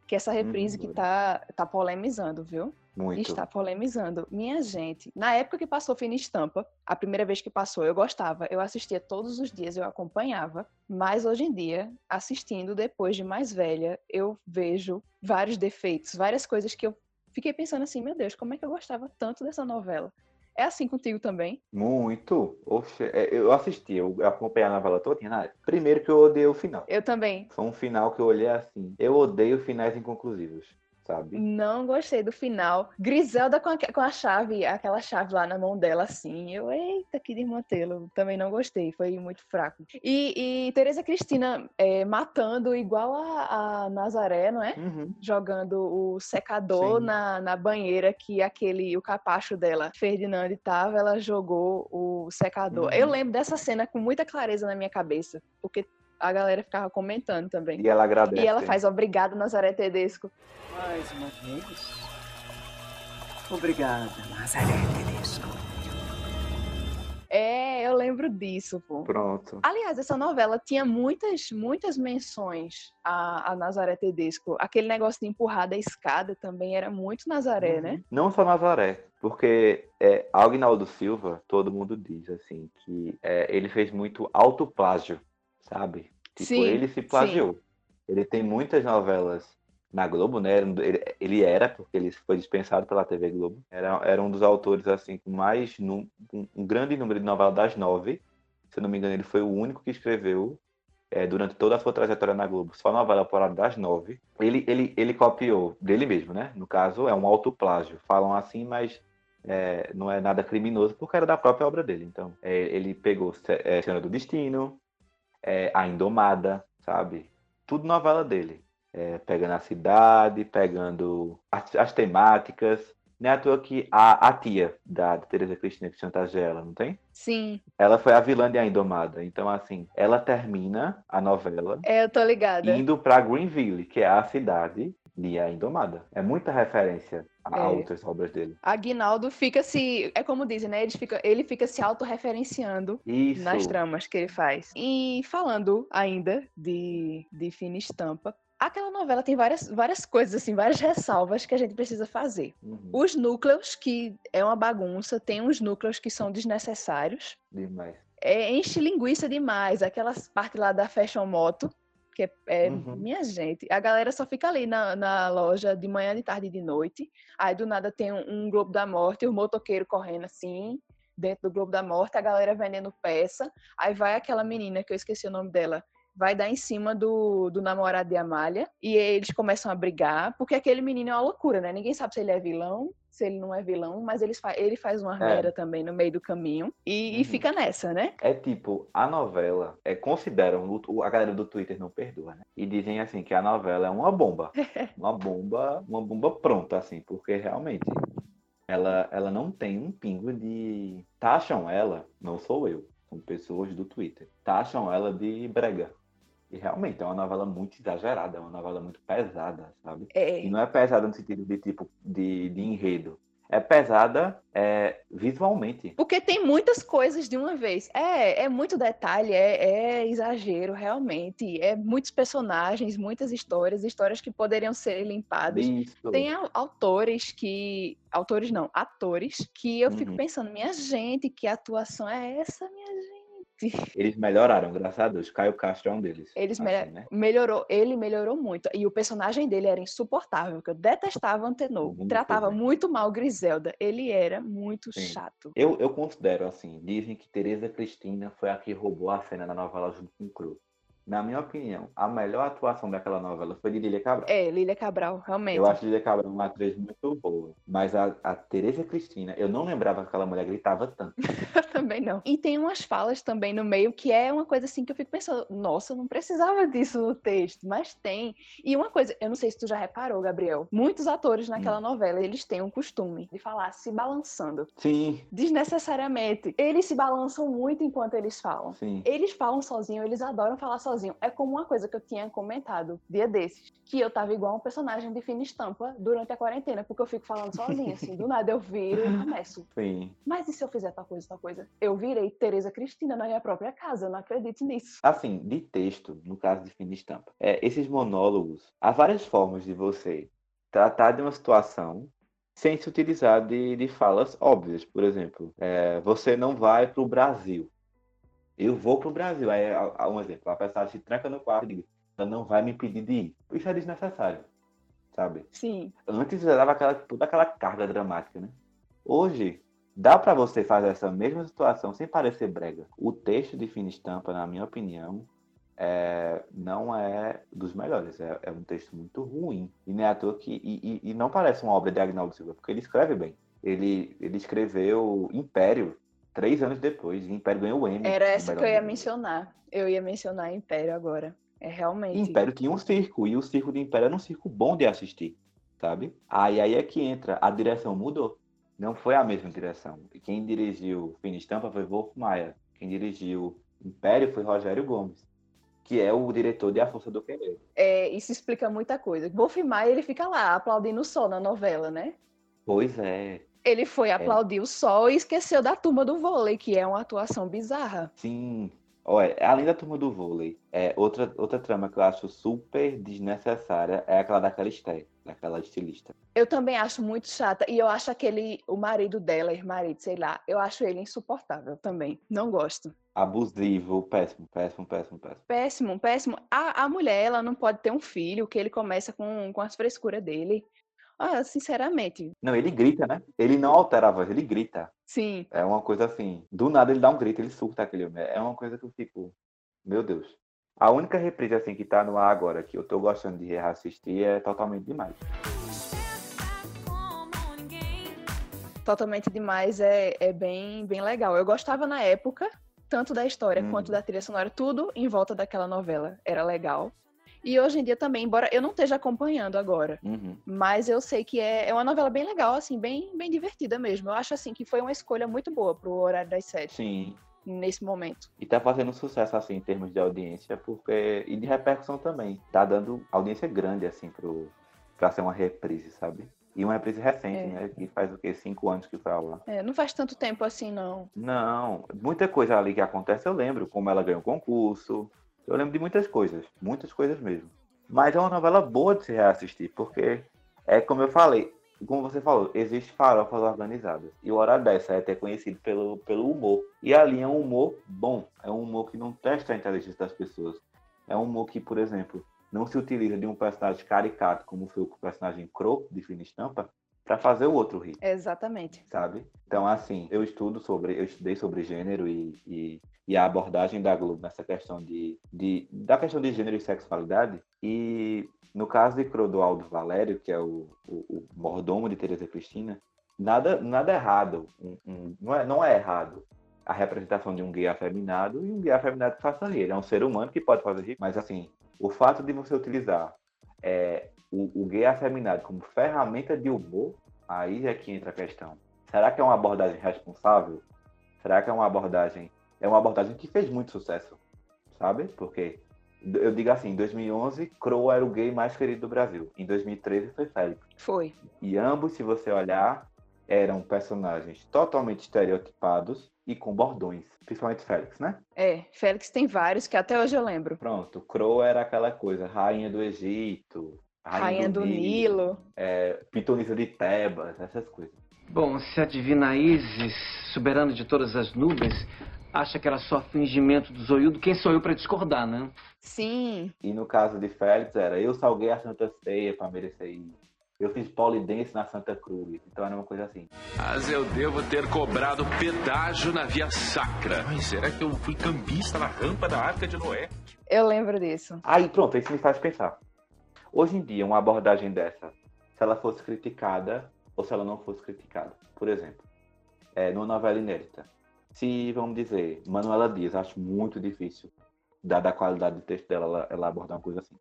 Que essa reprise Uhum, que tá, tá polemizando, viu? Muito. Está polemizando. Minha gente, na época que passou Fina Estampa, a primeira vez que passou, eu gostava, eu assistia todos os dias, eu acompanhava, mas hoje em dia, assistindo depois de mais velha, eu vejo vários defeitos, várias coisas que eu fiquei pensando assim, meu Deus, como é que eu gostava tanto dessa novela? É assim contigo também? Muito. Oxe, é, eu assisti, eu acompanhei a novela toda. Né? Primeiro que eu odeio o final. Eu também. Foi um final que eu olhei assim. Eu odeio finais inconclusivos, sabe? Não gostei do final. Griselda com a, com a chave, aquela chave lá na mão dela, assim. Eu, eita, que desmantelo. Também não gostei, foi muito fraco. E, e Tereza Cristina é, matando igual a, a Nazaré, não é? Uhum. Jogando o secador Sim. na, na banheira que aquele, o capacho dela, Ferdinand, tava, ela jogou o secador. Uhum. Eu lembro dessa cena com muita clareza na minha cabeça, porque a galera ficava comentando também. E ela agradece. E ela faz obrigado, Nazaré Tedesco. Mais uma vez. Obrigada, Nazaré Tedesco. É, eu lembro disso, pô. Pronto. Aliás, essa novela tinha muitas, muitas menções a, a Nazaré Tedesco. Aquele negócio de empurrar da escada também era muito Nazaré, Uhum. né? Não só Nazaré, porque é, Agnaldo Silva, todo mundo diz assim, que é, ele fez muito autoplágio, sabe? Tipo, Sim, ele se plagiou. Ele tem muitas novelas na Globo, né? Ele, ele era, porque ele foi dispensado pela TV Globo. Era, era um dos autores, assim, com mais... num- um, um grande número de novelas das nove. Se eu não me engano, ele foi o único que escreveu é, durante toda a sua trajetória na Globo, só novela por hora das nove. Ele, ele, ele copiou dele mesmo, né? No caso, é um autoplágio. Falam assim, mas é, não é nada criminoso, porque era da própria obra dele. Então, é, ele pegou é, Senhora do Destino, é, A Indomada, sabe? Tudo novela dele. É, pegando a cidade, pegando as, as temáticas. Não é à toa que a, a tia da, da Teresa Cristina que chantageia ela, não tem? Sim, Ela foi a vilã de A Indomada. Então, assim, ela termina a novela é, eu tô ligada. indo pra Greenville, que é a cidade de A Indomada. É muita referência a, a É. outras obras dele. Aguinaldo fica se. É como dizem, né? Ele fica, ele fica se autorreferenciando Isso. nas tramas que ele faz. E falando ainda de, de Fina Estampa, aquela novela tem várias, várias coisas, assim, várias ressalvas que a gente precisa fazer. Uhum, Os núcleos, que é uma bagunça, tem uns núcleos que são desnecessários. demais. É, enche linguiça demais, aquelas partes lá da Fashion Moto, que é, Uhum. minha gente, a galera só fica ali na, na loja de manhã, de tarde e de noite. Aí do nada tem um, um Globo da Morte, o motoqueiro correndo assim, dentro do Globo da Morte, a galera vendendo peça. Aí vai aquela menina, que eu esqueci o nome dela, vai dar em cima do, do namorado de Amália e eles começam a brigar, porque aquele menino é uma loucura, né? Ninguém sabe se ele é vilão, se ele não é vilão, mas ele, fa ele faz uma É. merda também no meio do caminho e, e Uhum. fica nessa, né? É tipo, a novela, é, consideram, a galera do Twitter não perdoa, né? E dizem assim que a novela é uma bomba. Uma bomba, uma bomba pronta, assim, porque realmente ela, ela não tem um pingo de. Taxam ela, não sou eu, são pessoas do Twitter. Taxam ela de brega. E realmente é uma novela muito exagerada, é uma novela muito pesada, sabe? É, E não é pesada no sentido de tipo de, de enredo. É pesada é, visualmente. Porque tem muitas coisas de uma vez. É, é muito detalhe, é, é exagero, realmente. É muitos personagens, muitas histórias, histórias que poderiam ser limpadas. Isso. Tem au- autores que. Autores não, atores, que eu fico Uhum. pensando, minha gente, que atuação é essa, minha gente? Eles melhoraram, graças a Deus. Caio Castro é um deles. Eles assim, melhor- né? melhorou, ele melhorou muito. E o personagem dele era insuportável, que eu detestava Antenor. Muito Tratava bem. muito mal Griselda. Ele era muito Sim. chato. Eu, eu considero assim, dizem que Tereza Cristina foi a que roubou a cena da novela junto com o Cru. Na minha opinião, a melhor atuação daquela novela foi de Lília Cabral. É, Lília Cabral, realmente. Eu acho Lília Cabral uma atriz muito boa. Mas a, a Tereza Cristina, eu não lembrava que aquela mulher gritava tanto. Eu também não. E tem umas falas também no meio que é uma coisa assim que eu fico pensando, nossa, eu não precisava disso no texto, mas tem. E uma coisa, eu não sei se tu já reparou, Gabriel, muitos atores naquela Hum. novela, eles têm um costume de falar se balançando, Sim, desnecessariamente. Eles se balançam muito enquanto eles falam. sim. Eles falam sozinho, eles adoram falar sozinho. É como uma coisa que eu tinha comentado dia desses, que eu tava igual um personagem de fina estampa durante a quarentena, porque eu fico falando sozinha, assim, do nada eu viro e começo. Sim. Mas e se eu fizer tal coisa, tal coisa? Eu virei Tereza Cristina na minha própria casa, eu não acredito nisso. Assim, de texto, no caso de fina estampa, é, esses monólogos, há várias formas de você tratar de uma situação sem se utilizar de, de falas óbvias. Por exemplo, é, você não vai para o Brasil. Eu vou para o Brasil. Aí, há um exemplo, a pessoa se tranca no quarto e diz, ela não vai me impedir de ir. Isso é desnecessário, sabe? Sim, Antes você dava aquela, toda aquela carga dramática, né? Hoje, dá para você fazer essa mesma situação sem parecer brega. O texto de Fina Estampa, na minha opinião, é, não é dos melhores. É, é um texto muito ruim. E nem é à toa que. E, e- e não parece uma obra de Agnaldo Silva, porque ele escreve bem. Ele, ele escreveu Império três anos depois. E Império ganhou o Emmy. era essa que eu ia mencionar. Eu ia mencionar Império agora. É realmente. Império tinha um circo, e o circo de Império era um circo bom de assistir, sabe? Aí, aí é que entra, a direção mudou. Não foi a mesma direção. Quem dirigiu Fina Estampa foi Wolf Maia. Quem dirigiu Império foi Rogério Gomes, que é o diretor de A Força do Querer. É, isso explica muita coisa. Wolf Maia, ele fica lá aplaudindo o sol na novela, né? Pois é, Ele foi aplaudir o sol e esqueceu da turma do vôlei, que é uma atuação bizarra. sim. Olha, além da turma do vôlei, é, outra, outra trama que eu acho super desnecessária é aquela daquela Esté, daquela estilista. Eu também acho muito chata. E eu acho aquele, o marido dela, ex-marido, sei lá, eu acho ele insuportável também. Não gosto. Abusivo, péssimo, péssimo, péssimo, péssimo. Péssimo, péssimo. A, a mulher, ela não pode ter um filho, que ele começa com, com as frescuras dele. Ah, sinceramente, Não, ele grita, né? Ele não altera a voz, ele grita. sim. É uma coisa assim. Do nada ele dá um grito, ele surta aquele homem. É uma coisa que eu fico. Meu Deus. A única reprise assim que tá no ar agora, que eu tô gostando de reassistir, é totalmente demais. Totalmente demais é, é bem, bem legal. Eu gostava na época, tanto da história Uhum. quanto da trilha sonora, tudo em volta daquela novela. Era legal. E hoje em dia também, embora eu não esteja acompanhando agora, Uhum. mas eu sei que é, é uma novela bem legal, assim, bem, bem divertida mesmo. Eu acho assim que foi uma escolha muito boa pro horário das sete, Sim. nesse momento. E tá fazendo sucesso assim em termos de audiência, porque. E de repercussão também. Tá dando audiência grande, assim, pro... pra ser uma reprise, sabe? E uma reprise recente, É. né? Que faz o quê? Cinco anos que foi ao ar. É, não faz tanto tempo assim, não. Não, muita coisa ali que acontece eu lembro, como ela ganhou concurso. Eu lembro de muitas coisas, muitas coisas mesmo. Mas é uma novela boa de se reassistir, porque é como eu falei, como você falou, existe farofas organizadas. E o Hora dessa é ter conhecido pelo, pelo humor. E ali é um humor bom, é um humor que não testa a inteligência das pessoas. É um humor que, por exemplo, não se utiliza de um personagem caricato, como foi o personagem Crow, de Fina Estampa, para fazer o outro rir Exatamente. sabe? Então, assim, eu estudo sobre, eu estudei sobre gênero e, e e a abordagem da Globo nessa questão de, de da questão de gênero e sexualidade. E no caso de Clodoaldo Valério, que é o, o, o mordomo de Teresa Cristina, nada nada errado, um, um, não, é, não é errado a representação de um gay afeminado e um gay afeminado que faça rir. Ele é um ser humano que pode fazer rir, mas assim, o fato de você utilizar é, o, o gay afeminado como ferramenta de humor, aí é que entra a questão. Será que é uma abordagem responsável? Será que é uma abordagem é uma abordagem que fez muito sucesso, sabe? Porque eu digo assim, em 2011, Crow era o gay mais querido do Brasil. Em 2013 foi Félix. Foi. E ambos, se você olhar, eram personagens totalmente estereotipados e com bordões, principalmente Félix, né? É, Félix tem vários que até hoje eu lembro. Pronto, Crow era aquela coisa, rainha do Egito, rainha, Rainha do Nilo. é, pitonisa de Tebas, essas coisas. Bom, se a divina Isis, soberana de todas as nuvens, acha que era só fingimento do zoiudo, quem sou eu para discordar, né? Sim, E no caso de Félix era, eu salguei a Santa Ceia para merecer isso. Eu fiz polidense na Santa Cruz. Então era uma coisa assim. Mas eu devo ter cobrado pedágio na via sacra. Mas será que eu fui cambista na rampa da Arca de Noé? eu lembro disso. Aí pronto, isso me faz pensar. Hoje em dia, uma abordagem dessa, se ela fosse criticada ou se ela não fosse criticada. Por exemplo, é, numa novela inédita. Se, vamos dizer, Manuela Dias, acho muito difícil, dada a qualidade do texto dela, ela, ela abordar uma coisa assim.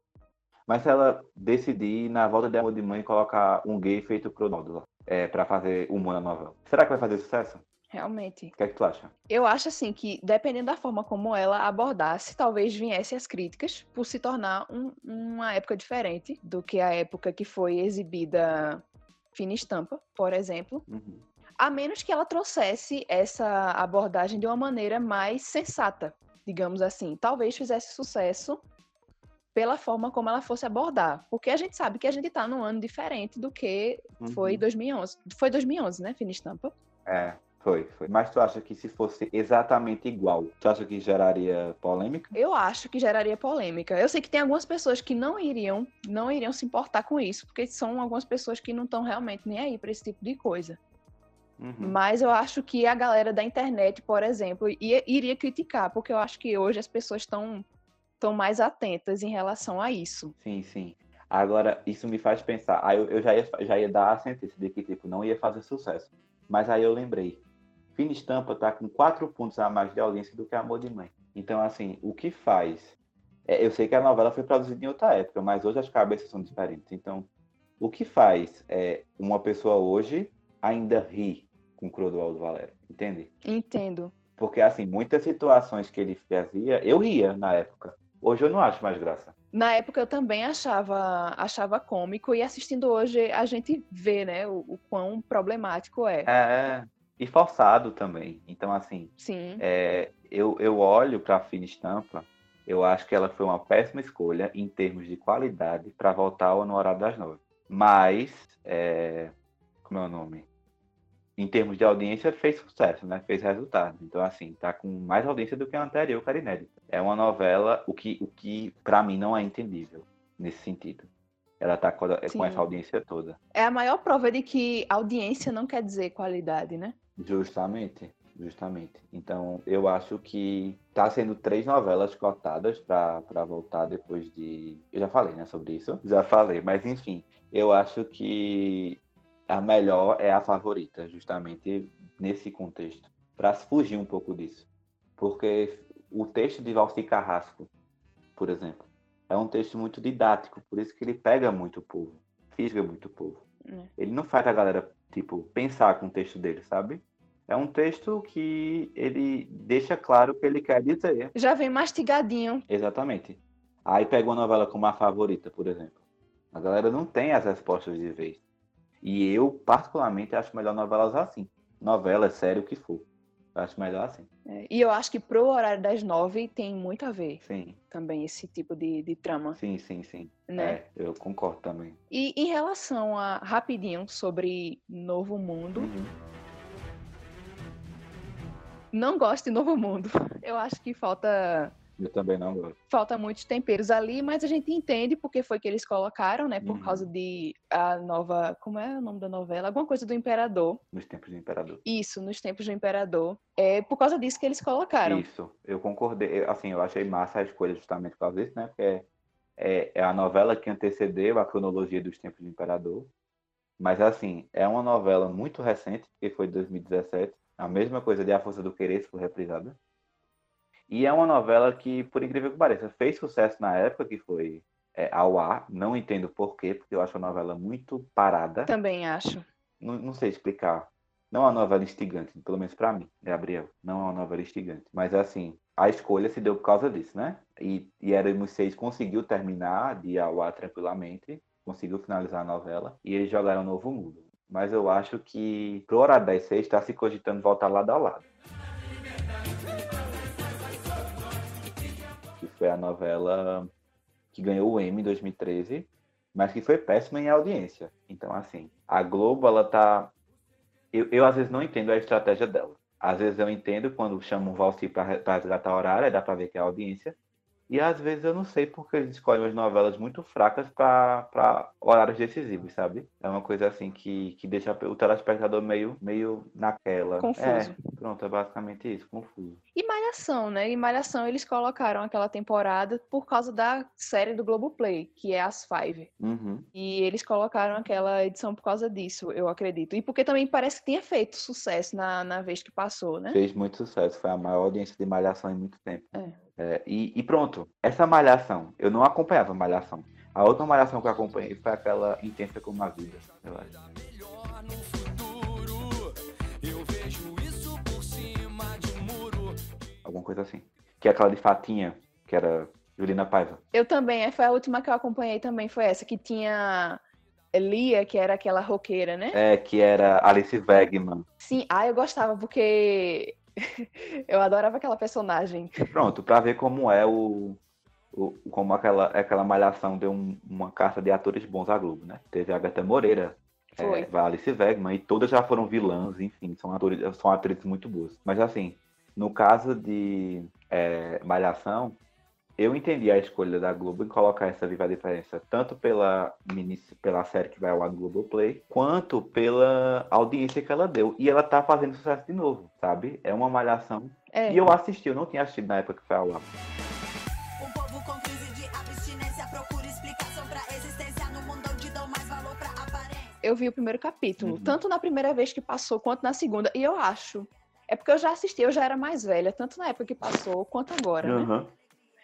Mas se ela decidir, na volta de Amor de Mãe, colocar um gay feito Cronaldo é, para fazer humor na novela, será que vai fazer sucesso? Realmente. O que é que tu acha? Eu acho assim que, dependendo da forma como ela abordasse, talvez viesse as críticas por se tornar um- uma época diferente do que a época que foi exibida Fina Estampa, por exemplo. Uhum. A menos que ela trouxesse essa abordagem de uma maneira mais sensata, digamos assim. Talvez fizesse sucesso pela forma como ela fosse abordar. Porque a gente sabe que a gente tá num ano diferente do que foi Uhum. 2011. Foi 2011, né, Fina Estampa? É, foi, foi. Mas tu acha que se fosse exatamente igual, tu acha que geraria polêmica? Eu acho que geraria polêmica. Eu sei que tem algumas pessoas que não iriam, não iriam se importar com isso, porque são algumas pessoas que não estão realmente nem aí para esse tipo de coisa. Uhum. Mas eu acho que a galera da internet, por exemplo, ia- iria criticar, porque eu acho que hoje as pessoas estão estão mais atentas em relação a isso. Sim, sim. Agora, isso me faz pensar. Aí eu, eu já, ia, já ia dar a sentença de que, tipo, não ia fazer sucesso. Mas aí eu lembrei. Fina Estampa tá com quatro pontos a mais de audiência do que Amor de Mãe. Então, assim, o que faz? é, eu sei que a novela foi produzida em outra época, mas hoje as cabeças são diferentes. Então, o que faz é uma pessoa hoje ainda rir com Clodoaldo Valério? Entende? Entendo. Porque, assim, muitas situações que ele fazia, eu ria na época. Hoje eu não acho mais graça. Na época eu também achava achava cômico e assistindo hoje a gente vê, né, o, o quão problemático é. É, e forçado também. Então, assim, Sim. é, eu, eu olho para a Fina Estampa, eu acho que ela foi uma péssima escolha em termos de qualidade para voltar ao no horário das nove. Mas, é, como é o nome? Em termos de audiência, fez sucesso, né? Fez resultado. Então, assim, tá com mais audiência do que a anterior, inédita. É uma novela, o que, o que para mim não é entendível nesse sentido. Ela tá com, com Sim. essa audiência toda. É a maior prova de que audiência não quer dizer qualidade, né? Justamente, justamente. Então, eu acho que tá sendo três novelas cotadas para voltar depois de. Eu já falei, né, sobre isso? Já falei, mas enfim, eu acho que a melhor é a favorita, justamente nesse contexto, para fugir um pouco disso. Porque o texto de Valci Carrasco, por exemplo, é um texto muito didático, por isso que ele pega muito o povo, fisga muito o povo. É. Ele não faz a galera, tipo, pensar com o texto dele, sabe? É um texto que ele deixa claro o que ele quer dizer. Já vem mastigadinho. Exatamente. Aí pega uma novela como A Favorita, por exemplo. A galera não tem as respostas de vez. E eu, particularmente, acho melhor novelas assim. Novela, sério, o que for. Eu acho melhor assim. É, E eu acho que pro horário das nove tem muito a ver Sim, também esse tipo de, de trama, sim, sim, sim. né? É, eu concordo também. E em relação a, rapidinho, sobre Novo Mundo, Uhum. não gosto de Novo Mundo. Eu acho que falta Eu também não gosto. Falta muitos temperos ali, mas a gente entende porque foi que eles colocaram, né? Por Uhum. causa de a nova. Como é o nome da novela? Alguma coisa do Imperador. Nos tempos do Imperador. Isso, nos tempos do Imperador. É por causa disso que eles colocaram. Isso, eu concordei. Assim, eu achei massa a escolha justamente por causa disso, né? Porque é, é, é a novela que antecedeu a cronologia dos tempos do Imperador. Mas, assim, é uma novela muito recente, que foi de 2017. A mesma coisa de A Força do Querer, que foi reprisada. E é uma novela que, por incrível que pareça, fez sucesso na época que foi é, ao ar. Não entendo por quê, porque eu acho a novela muito parada. Também acho. não, não sei explicar. Não é uma novela instigante, pelo menos pra mim, Gabriel. Não é uma novela instigante. Mas assim, a escolha se deu por causa disso, né? E, e Éramos Seis conseguiu terminar de ao ar tranquilamente, conseguiu finalizar a novela, e eles jogaram Novo Mundo. Mas eu acho que pro Hora 10 6 está se cogitando voltar lado a lado. Foi a novela que ganhou o Emmy em 2013, mas que foi péssima em audiência. Então, assim, a Globo, ela tá. Eu, eu às vezes não entendo a estratégia dela. Às vezes eu entendo quando chamam o Valci para resgatar horário, dá para ver que é audiência. E às vezes eu não sei porque eles escolhem as novelas muito fracas para horários decisivos, sabe? É uma coisa assim que, que deixa o telespectador meio, meio naquela. Confuso. É, pronto, é basicamente isso, confuso. E Malhação, né? E Malhação eles colocaram aquela temporada por causa da série do Globoplay, que é As Five. Uhum. E eles colocaram aquela edição por causa disso, eu acredito. E porque também parece que tinha feito sucesso na, na vez que passou, né? Fez muito sucesso, foi a maior audiência de Malhação em muito tempo. É. É, e, e pronto, essa Malhação, eu não acompanhava Malhação. A outra Malhação que eu acompanhei foi aquela Intensa como a Vida, eu acho. melhor no futuro. Eu vejo isso por cima de um muro. Alguma coisa assim. Que é aquela de Fatinha, que era Julina Paiva. Eu também, é, foi a última que eu acompanhei também, foi essa, que tinha Lia, que era aquela roqueira, né? É, que era Alice Wegman. Sim, ah, eu gostava, porque eu adorava aquela personagem. Pronto, pra ver como é o. o- como aquela, aquela malhação deu um- uma carta de atores bons à Globo, né? Teve a Agatha Moreira, Foi. é, Alice Wegman, e todas já foram vilãs, enfim, são, atores, são atrizes muito boas. Mas assim, no caso de é, Malhação, eu entendi a escolha da Globo em colocar essa Viva a Diferença, tanto pela, mini- pela série que vai ao ar no Globoplay, quanto pela audiência que ela deu. E ela tá fazendo sucesso de novo, sabe? É uma malhação. É, E eu assisti, eu não tinha assistido na época que foi ao ar. Um povo com crise de abstinência procura explicação pra existência no mundo onde dão mais valor pra aparência. eu vi o primeiro capítulo, Uhum. tanto na primeira vez que passou, quanto na segunda, e eu acho. É porque eu já assisti, eu já era mais velha, tanto na época que passou, quanto agora, né?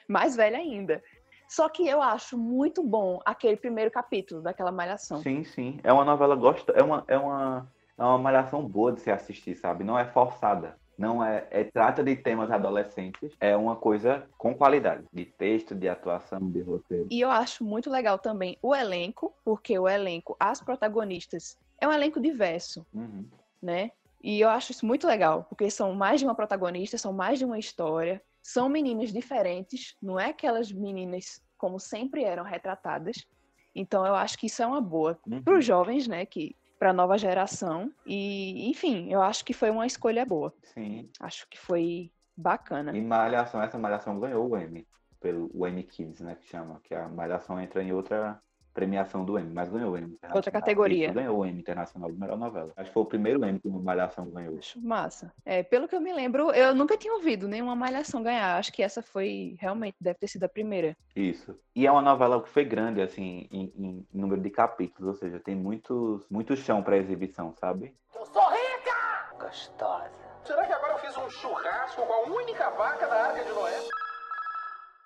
Mais velha ainda. Só que eu acho muito bom aquele primeiro capítulo daquela malhação. Sim, sim. É uma novela gosta, é uma, é uma, é uma malhação boa de se assistir, sabe? Não é forçada. Não é, é trata de temas adolescentes. É uma coisa com qualidade, de texto, de atuação, de roteiro. E eu acho muito legal também o elenco, porque o elenco, as protagonistas, é um elenco diverso, Uhum. né? E eu acho isso muito legal, porque são mais de uma protagonista, são mais de uma história, são meninas diferentes, não é aquelas meninas como sempre eram retratadas. Então eu acho que isso é uma boa Uhum. para os jovens, né, que para a nova geração. E, enfim, eu acho que foi uma escolha boa. Sim. Acho que foi bacana. E Malhação, essa Malhação ganhou o Emmy, pelo o Emmy Kids, né, que chama, que a Malhação entra em outra premiação do Emmy, mas ganhou o Emmy internacional. Outra categoria. Isso, ganhou o Emmy internacional de melhor novela. Acho que foi o primeiro Emmy que uma Malhação ganhou. Acho massa. É, pelo que eu me lembro, eu nunca tinha ouvido nenhuma malhação ganhar. Acho que essa foi, realmente, deve ter sido a primeira. Isso. E é uma novela que foi grande, assim, em, em número de capítulos, ou seja, tem muitos, muito chão para exibição, sabe? Eu sou rica! Gostosa. Será que agora eu fiz um churrasco com a única vaca da Arca de Noé?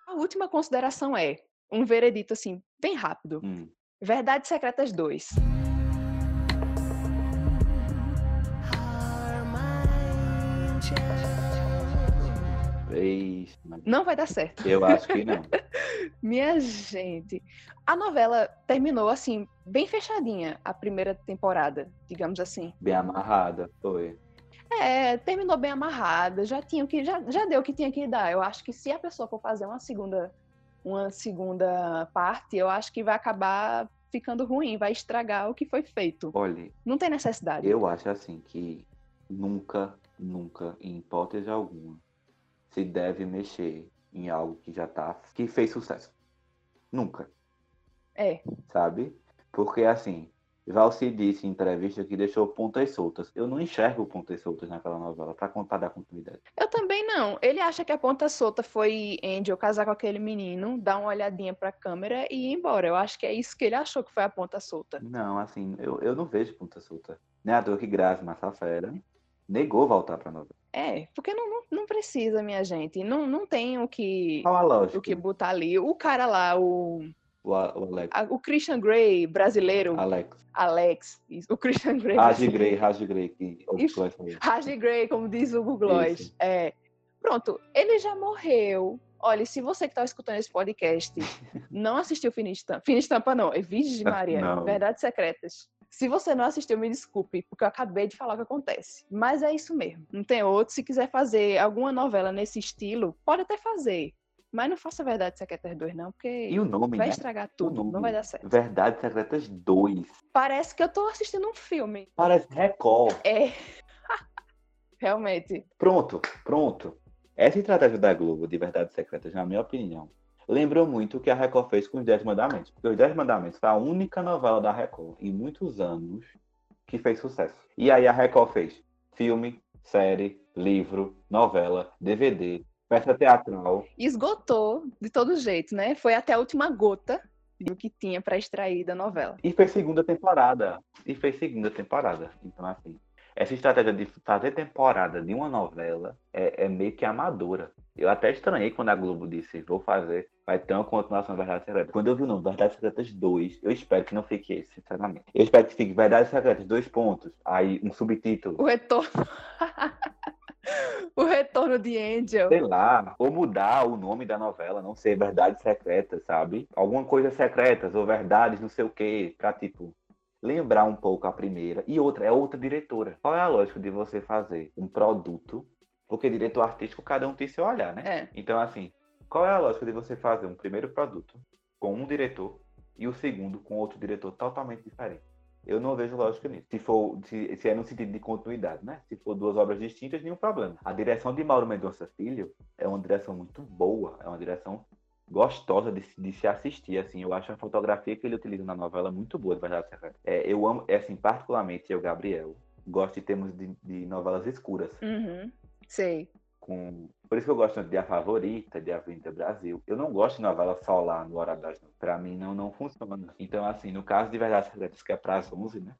A última consideração é um veredito, assim, bem rápido. Hum. Verdades Secretas 2. Eis, mas Não vai dar certo. eu acho que não. Minha gente, a novela terminou, assim, bem fechadinha, a primeira temporada, digamos assim. Bem amarrada, foi. É, terminou bem amarrada, já tinha o que já, já deu o que tinha que dar. Eu acho que se a pessoa for fazer uma segunda uma segunda parte, eu acho que vai acabar ficando ruim, vai estragar o que foi feito. Olha, Não tem necessidade. eu acho assim que nunca, nunca, em hipótese alguma, se deve mexer em algo que já tá, que fez sucesso. Nunca, É, sabe? Porque assim, Valci disse em entrevista que deixou pontas soltas. Eu não enxergo pontas soltas naquela novela para contar da continuidade. eu também não. Ele acha que a ponta solta foi Angel casar com aquele menino, dar uma olhadinha pra câmera e ir embora. Eu acho que é isso que ele achou que foi a ponta solta. Não, assim, eu, eu não vejo ponta solta. Nem à toa que Grazi Massafera negou voltar pra novela. É, porque não, não, não precisa, minha gente. Não, não tem o que, Qual a lógica? o que botar ali. O cara lá, o, O, o Alex. o Christian Grey brasileiro, Alex. Alex, isso, o Christian Grey. Raj. Grey, Raj Grey, que. Raj Grey, como diz o Google Gloss. É. Pronto, ele já morreu. Olha, se você que está escutando esse podcast não assistiu Fina Estampa, Fina Estampa não, é Virgem Maria, Não. Verdades Secretas. Se você não assistiu, me desculpe, porque eu acabei de falar o que acontece. Mas é isso mesmo. Não tem outro. Se quiser fazer alguma novela nesse estilo, pode até fazer. Mas não faça Verdades Secretas 2, não, porque E o nome, vai né? estragar tudo. Não vai dar certo. Verdades Secretas 2. Parece que eu tô assistindo um filme. Parece Record. É. Realmente. Pronto, pronto. Essa estratégia da Globo de Verdades Secretas, na minha opinião, lembrou muito o que a Record fez com os Dez Mandamentos. Porque os Dez Mandamentos foi a única novela da Record em muitos anos que fez sucesso. E aí a Record fez filme, série, livro, novela, DVD, peça teatral. esgotou de todo jeito, né? Foi até a última gota do que tinha para extrair da novela. E fez segunda temporada. E fez segunda temporada. Então, assim, essa estratégia de fazer temporada de uma novela é, é meio que amadora. Eu até estranhei quando a Globo disse, vou fazer, vai ter uma continuação de Verdades Secretas. Quando eu vi o nome Verdades Secretas 2, eu espero que não fique esse, sinceramente. Eu espero que fique Verdades Secretas, dois pontos. Aí um subtítulo. O retorno. o retorno de Angel. sei lá, ou mudar o nome da novela, não sei, Verdades Secretas, sabe? Alguma coisa secretas ou verdades, não sei o quê, pra tipo lembrar um pouco a primeira. E outra, é outra diretora. Qual é a lógica de você fazer um produto? Porque diretor artístico, cada um tem seu olhar, né? É. Então, assim, qual é a lógica de você fazer um primeiro produto com um diretor e o segundo com outro diretor totalmente diferente? Eu não vejo lógica nisso. Se for, se, se é no sentido de continuidade, né? Se for duas obras distintas, nenhum problema. A direção de Mauro Mendonça Filho é uma direção muito boa, é uma direção gostosa de, de se assistir, assim. Eu acho a fotografia que ele utiliza na novela muito boa, de verdade. Secreta. É, eu amo, é, assim, particularmente eu, Gabriel, gosto de termos de, de novelas escuras Uhum. Sei. Com. Por isso que eu gosto tanto de A Favorita, de Avenida Brasil. Eu não gosto de novela só lá no Hora das Nove. Pra mim não, não funciona. Então, assim, no caso de Verdades Secretas, que é pras 11, né?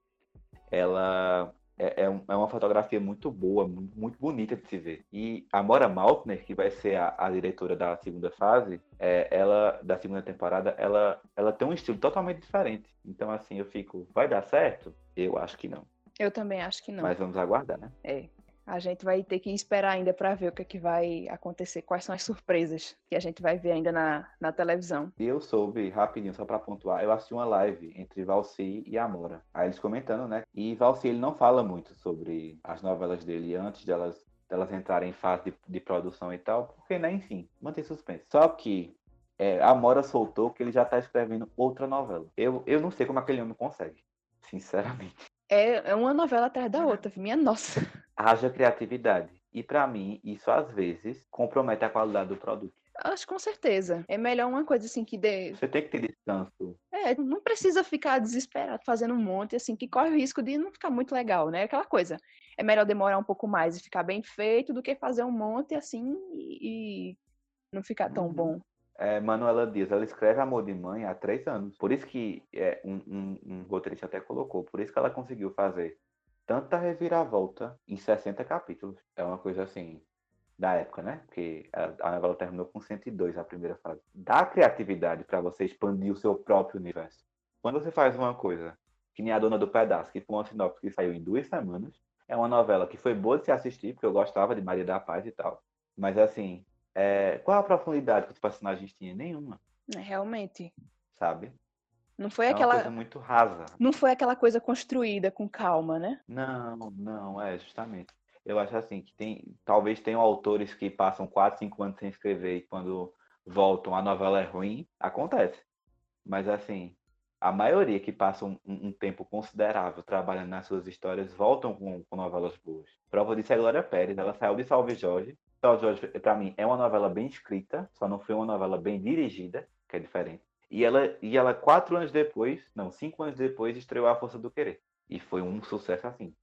Ela é, é é uma fotografia muito boa, mu- muito bonita de se ver. E a Mora Maltner, que vai ser a, a diretora da segunda fase, é, ela, da segunda temporada, ela, ela tem um estilo totalmente diferente. Então, assim, eu fico, vai dar certo? Eu acho que não. Eu também acho que não. Mas vamos aguardar, né? É. A gente vai ter que esperar ainda para ver o que, é que vai acontecer, quais são as surpresas que a gente vai ver ainda na, na televisão. Eu soube, rapidinho, só pra pontuar, eu assisti uma live entre Valci e Amora. Aí eles comentando, né? E Valci, ele não fala muito sobre as novelas dele antes delas, delas entrarem em fase de, de produção e tal, porque, né, enfim, mantém suspense. Só que é, Amora soltou que ele já tá escrevendo outra novela. Eu, eu não sei como aquele homem consegue, sinceramente. É, é uma novela atrás da outra, minha nossa. Haja criatividade. E pra mim, isso às vezes compromete a qualidade do produto. Acho com certeza. É melhor uma coisa assim que dê. Você tem que ter descanso. É, não precisa ficar desesperado fazendo um monte, assim, que corre o risco de não ficar muito legal, né? Aquela coisa. É melhor demorar um pouco mais e ficar bem feito do que fazer um monte assim e, e não ficar tão Uhum. bom. É, Manuela Dias, ela escreve Amor de Mãe há três anos. Por isso que é, um, um, um roteirista até colocou, por isso que ela conseguiu fazer tanta reviravolta em 60 capítulos. É uma coisa assim, da época, né? Porque a, novela terminou com 102 a primeira fase. Dá criatividade para você expandir o seu próprio universo. Quando você faz uma coisa, que nem a Dona do Pedaço, que foi uma sinopse que saiu em duas semanas, é uma novela que foi boa de se assistir, porque eu gostava de Maria da Paz e tal. Mas assim, é, qual a profundidade que os personagens tinham? Nenhuma, É, realmente. sabe? Não foi É uma aquela. coisa muito rasa. Não foi aquela coisa construída com calma, né? Não, não, é justamente. Eu acho assim que tem, talvez tenham autores que passam 4, 5 anos sem escrever e quando voltam a novela é ruim, acontece. Mas assim, a maioria que passam um, um tempo considerável trabalhando nas suas histórias voltam com, com novelas boas. Prova disso é a Glória Pérez. Ela saiu de Salve Jorge. Salve Jorge, para mim, é uma novela bem escrita, só não foi uma novela bem dirigida, que é diferente. E ela, e ela quatro anos depois, não, cinco anos depois, estreou A Força do Querer. E foi um sucesso assim.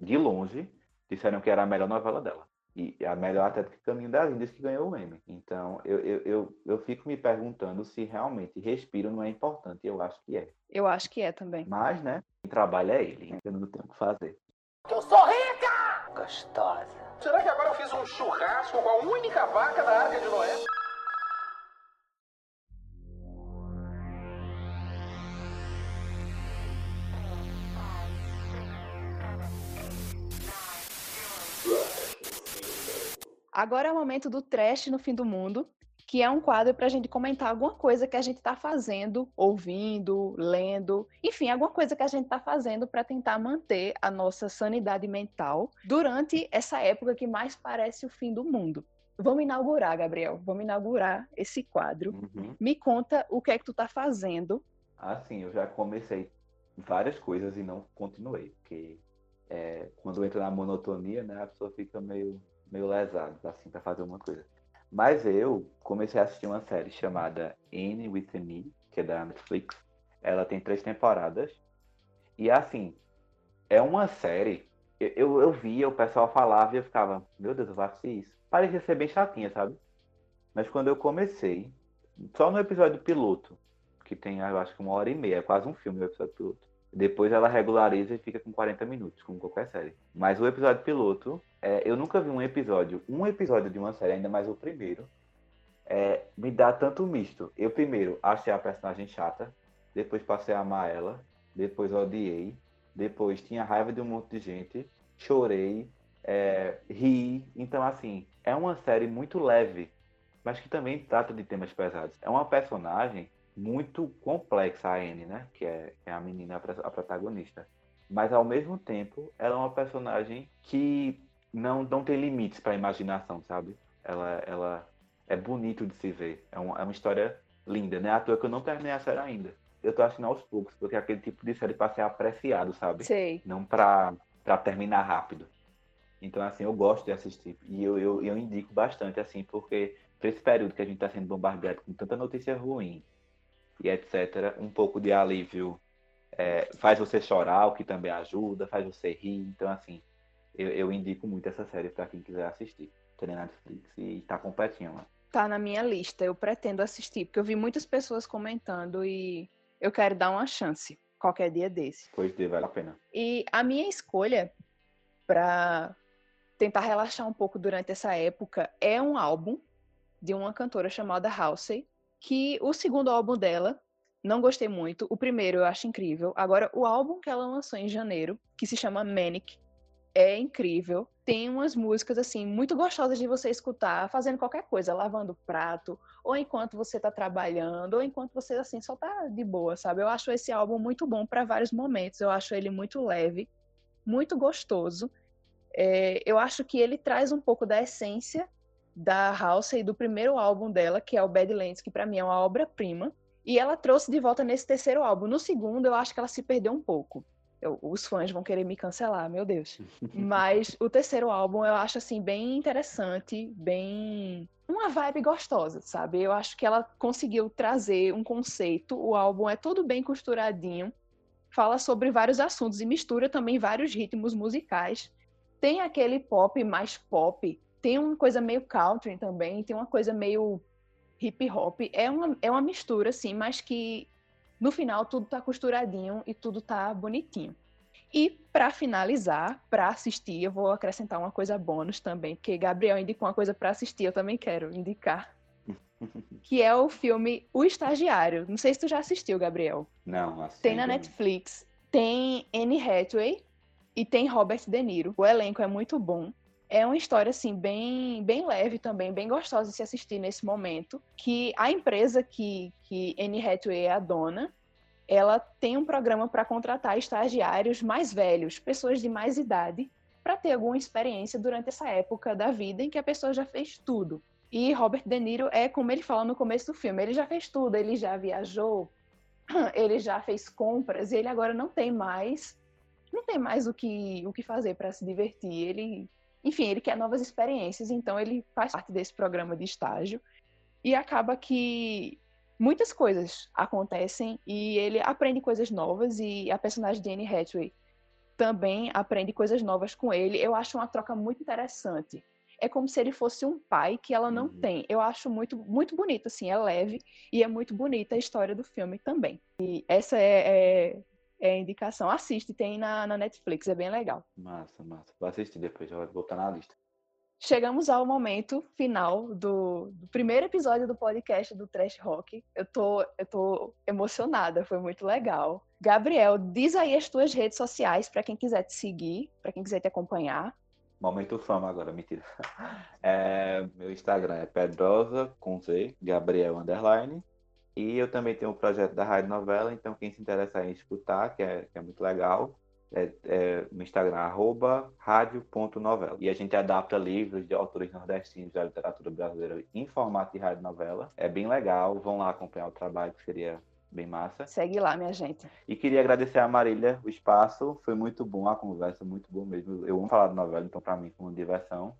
De longe, disseram que era a melhor novela dela. E a melhor até do que Caminho das Índias que ganhou o Emmy. Então, eu, eu, eu, eu fico me perguntando se realmente respiro não é importante. Eu acho que é. Eu acho que é também. Mas, né, quem trabalha é ele. Eu não tenho o que fazer. Eu sou rica! Gostosa. Será que agora um churrasco com a única vaca da Arca de Noé? Agora é o momento do trash no fim do mundo, que é um quadro para a gente comentar alguma coisa que a gente está fazendo, ouvindo, lendo, enfim, alguma coisa que a gente está fazendo para tentar manter a nossa sanidade mental durante essa época que mais parece o fim do mundo. Vamos inaugurar, Gabriel. Vamos inaugurar esse quadro. Uhum. Me conta o que é que tu tá fazendo. Assim, eu já comecei várias coisas e não continuei, porque é, quando entra na monotonia, né, a pessoa fica meio, meio lesada, assim, para fazer uma coisa. Mas eu comecei a assistir uma série chamada Anne with Me, que é da Netflix. Ela tem três temporadas. E assim, é uma série. Eu, eu, eu via, o pessoal falava e eu ficava, meu Deus, eu vou assistir isso. Parecia ser bem chatinha, sabe? Mas quando eu comecei, só no episódio piloto, que tem, eu acho que uma hora e meia, é quase um filme o episódio piloto. Depois ela regulariza e fica com 40 minutos, como qualquer série. Mas o episódio piloto, é, eu nunca vi um episódio, um episódio de uma série, ainda mais o primeiro, é, me dá tanto misto. Eu primeiro achei a personagem chata, depois passei a amar ela, depois odiei, depois tinha raiva de um monte de gente, chorei, é, ri. Então, assim, é uma série muito leve, mas que também trata de temas pesados. É uma personagem muito complexa, a Anne, né? Que é, é a menina, a pro- a protagonista. Mas, ao mesmo tempo, ela é uma personagem que não, não tem limites para a imaginação, sabe? Ela, ela é bonito de se ver. É, um- é uma história linda, né? À toa que eu não terminei a série ainda. Eu tô assistindo aos poucos, porque é aquele tipo de série para ser apreciado, sabe? Sei. Não pra, pra terminar rápido. Então, assim, eu gosto de assistir. E eu, eu, eu indico bastante, assim, porque para esse período que a gente tá sendo bombardeado com tanta notícia ruim e etc., um pouco de alívio é, faz você chorar, o que também ajuda, faz você rir. Então, assim, eu, eu indico muito essa série para quem quiser assistir. Tem na Netflix e tá completinha lá. Tá na minha lista, eu pretendo assistir, porque eu vi muitas pessoas comentando e eu quero dar uma chance qualquer dia desse. Pois de, vale a pena. E a minha escolha para tentar relaxar um pouco durante essa época é um álbum de uma cantora chamada Halsey, que o segundo álbum dela não gostei muito, o primeiro eu acho incrível. Agora o álbum que ela lançou em janeiro, que se chama Manic, é incrível. Tem umas músicas assim muito gostosas de você escutar fazendo qualquer coisa, lavando prato, ou enquanto você tá trabalhando, ou enquanto você assim só tá de boa, sabe? Eu acho esse álbum muito bom para vários momentos. Eu acho ele muito leve, muito gostoso. É, eu acho que ele traz um pouco da essência da Halsey do primeiro álbum dela, que é o Badlands, que para mim é uma obra-prima. E ela trouxe de volta nesse terceiro álbum. No segundo, eu acho que ela se perdeu um pouco. Eu- os fãs vão querer me cancelar, meu Deus. Mas o terceiro álbum eu acho assim bem interessante, bem uma vibe gostosa, sabe? Eu acho que ela conseguiu trazer um conceito. O álbum é todo bem costuradinho, fala sobre vários assuntos e mistura também vários ritmos musicais. Tem aquele pop mais pop, tem uma coisa meio country também, tem uma coisa meio hip hop. É uma, é uma mistura, assim, mas que no final tudo tá costuradinho e tudo tá bonitinho. E para finalizar, para assistir, eu vou acrescentar uma coisa bônus também, porque Gabriel indicou uma coisa para assistir, eu também quero indicar. Que é o filme O Estagiário. Não sei se tu já assistiu, Gabriel. Não, assim. Tem na Netflix, tem Anne Hathaway e tem Robert De Niro. O elenco é muito bom. É uma história assim bem bem leve também, bem gostosa de se assistir nesse momento, que a empresa que que Anne Hathaway é a dona, ela tem um programa para contratar estagiários mais velhos, pessoas de mais idade, para ter alguma experiência durante essa época da vida em que a pessoa já fez tudo. E Robert De Niro é como ele fala no começo do filme, ele já fez tudo, ele já viajou ele já fez compras e ele agora não tem mais não tem mais o que o que fazer para se divertir. Ele, enfim, ele quer novas experiências, então ele faz parte desse programa de estágio e acaba que muitas coisas acontecem e ele aprende coisas novas e a personagem de Anne Hathaway também aprende coisas novas com ele. Eu acho uma troca muito interessante. É como se ele fosse um pai que ela não Uhum. tem. Eu acho muito muito bonito, assim, é leve e é muito bonita a história do filme também. E essa é, é, é indicação. Assiste, tem na, na Netflix, é bem legal. Massa, massa. Vou assistir depois, já vou botar na lista. Chegamos ao momento final do, do primeiro episódio do podcast do Trash Rock. Eu tô, eu tô emocionada, foi muito legal. Gabriel, diz aí as tuas redes sociais para quem quiser te seguir, para quem quiser te acompanhar. Momento fama agora, mentira. É, meu Instagram é Pedrosa com Z, Gabriel Underline. E eu também tenho um projeto da Rádio Novela, então quem se interessar em escutar, que é, que é muito legal, é, é no Instagram, arroba rádio.novela. E a gente adapta livros de autores nordestinos da literatura brasileira em formato de rádio novela. É bem legal, vão lá acompanhar o trabalho, que seria bem massa. Segue lá, minha gente. E queria agradecer a Marília o espaço, foi muito bom a conversa, muito bom mesmo. Eu amo falar de novela, então para mim foi uma diversão.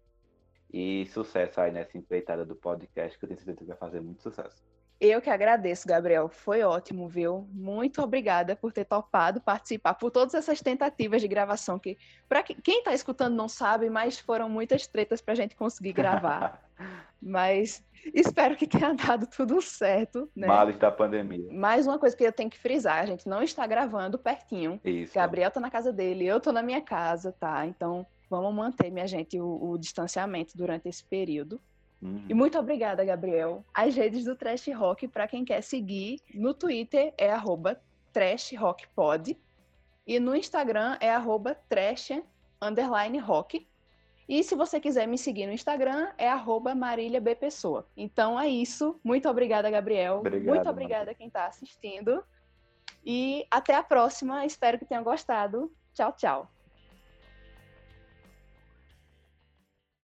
E sucesso aí nessa empreitada do podcast, que eu tenho certeza que vai fazer muito sucesso. Eu que agradeço, Gabriel. Foi ótimo, viu? Muito obrigada por ter topado participar, por todas essas tentativas de gravação que, para quem está escutando não sabe, mas foram muitas tretas para a gente conseguir gravar. mas espero que tenha dado tudo certo, né? Males da pandemia. Mais uma coisa que eu tenho que frisar, a gente não está gravando pertinho. Isso. Gabriel tá na casa dele, eu tô na minha casa, tá? Então vamos manter, minha gente, o, o distanciamento durante esse período. Uhum. E muito obrigada, Gabriel. As redes do Trash Rock, para quem quer seguir, no Twitter é arroba trashrockpod e no Instagram é arroba trash underline rock. E se você quiser me seguir no Instagram, é arroba Marília B. Pessoa. Então é isso. Muito obrigada, Gabriel. Obrigado, Muito obrigada a quem está assistindo. E até a próxima. Espero que tenham gostado. Tchau, tchau.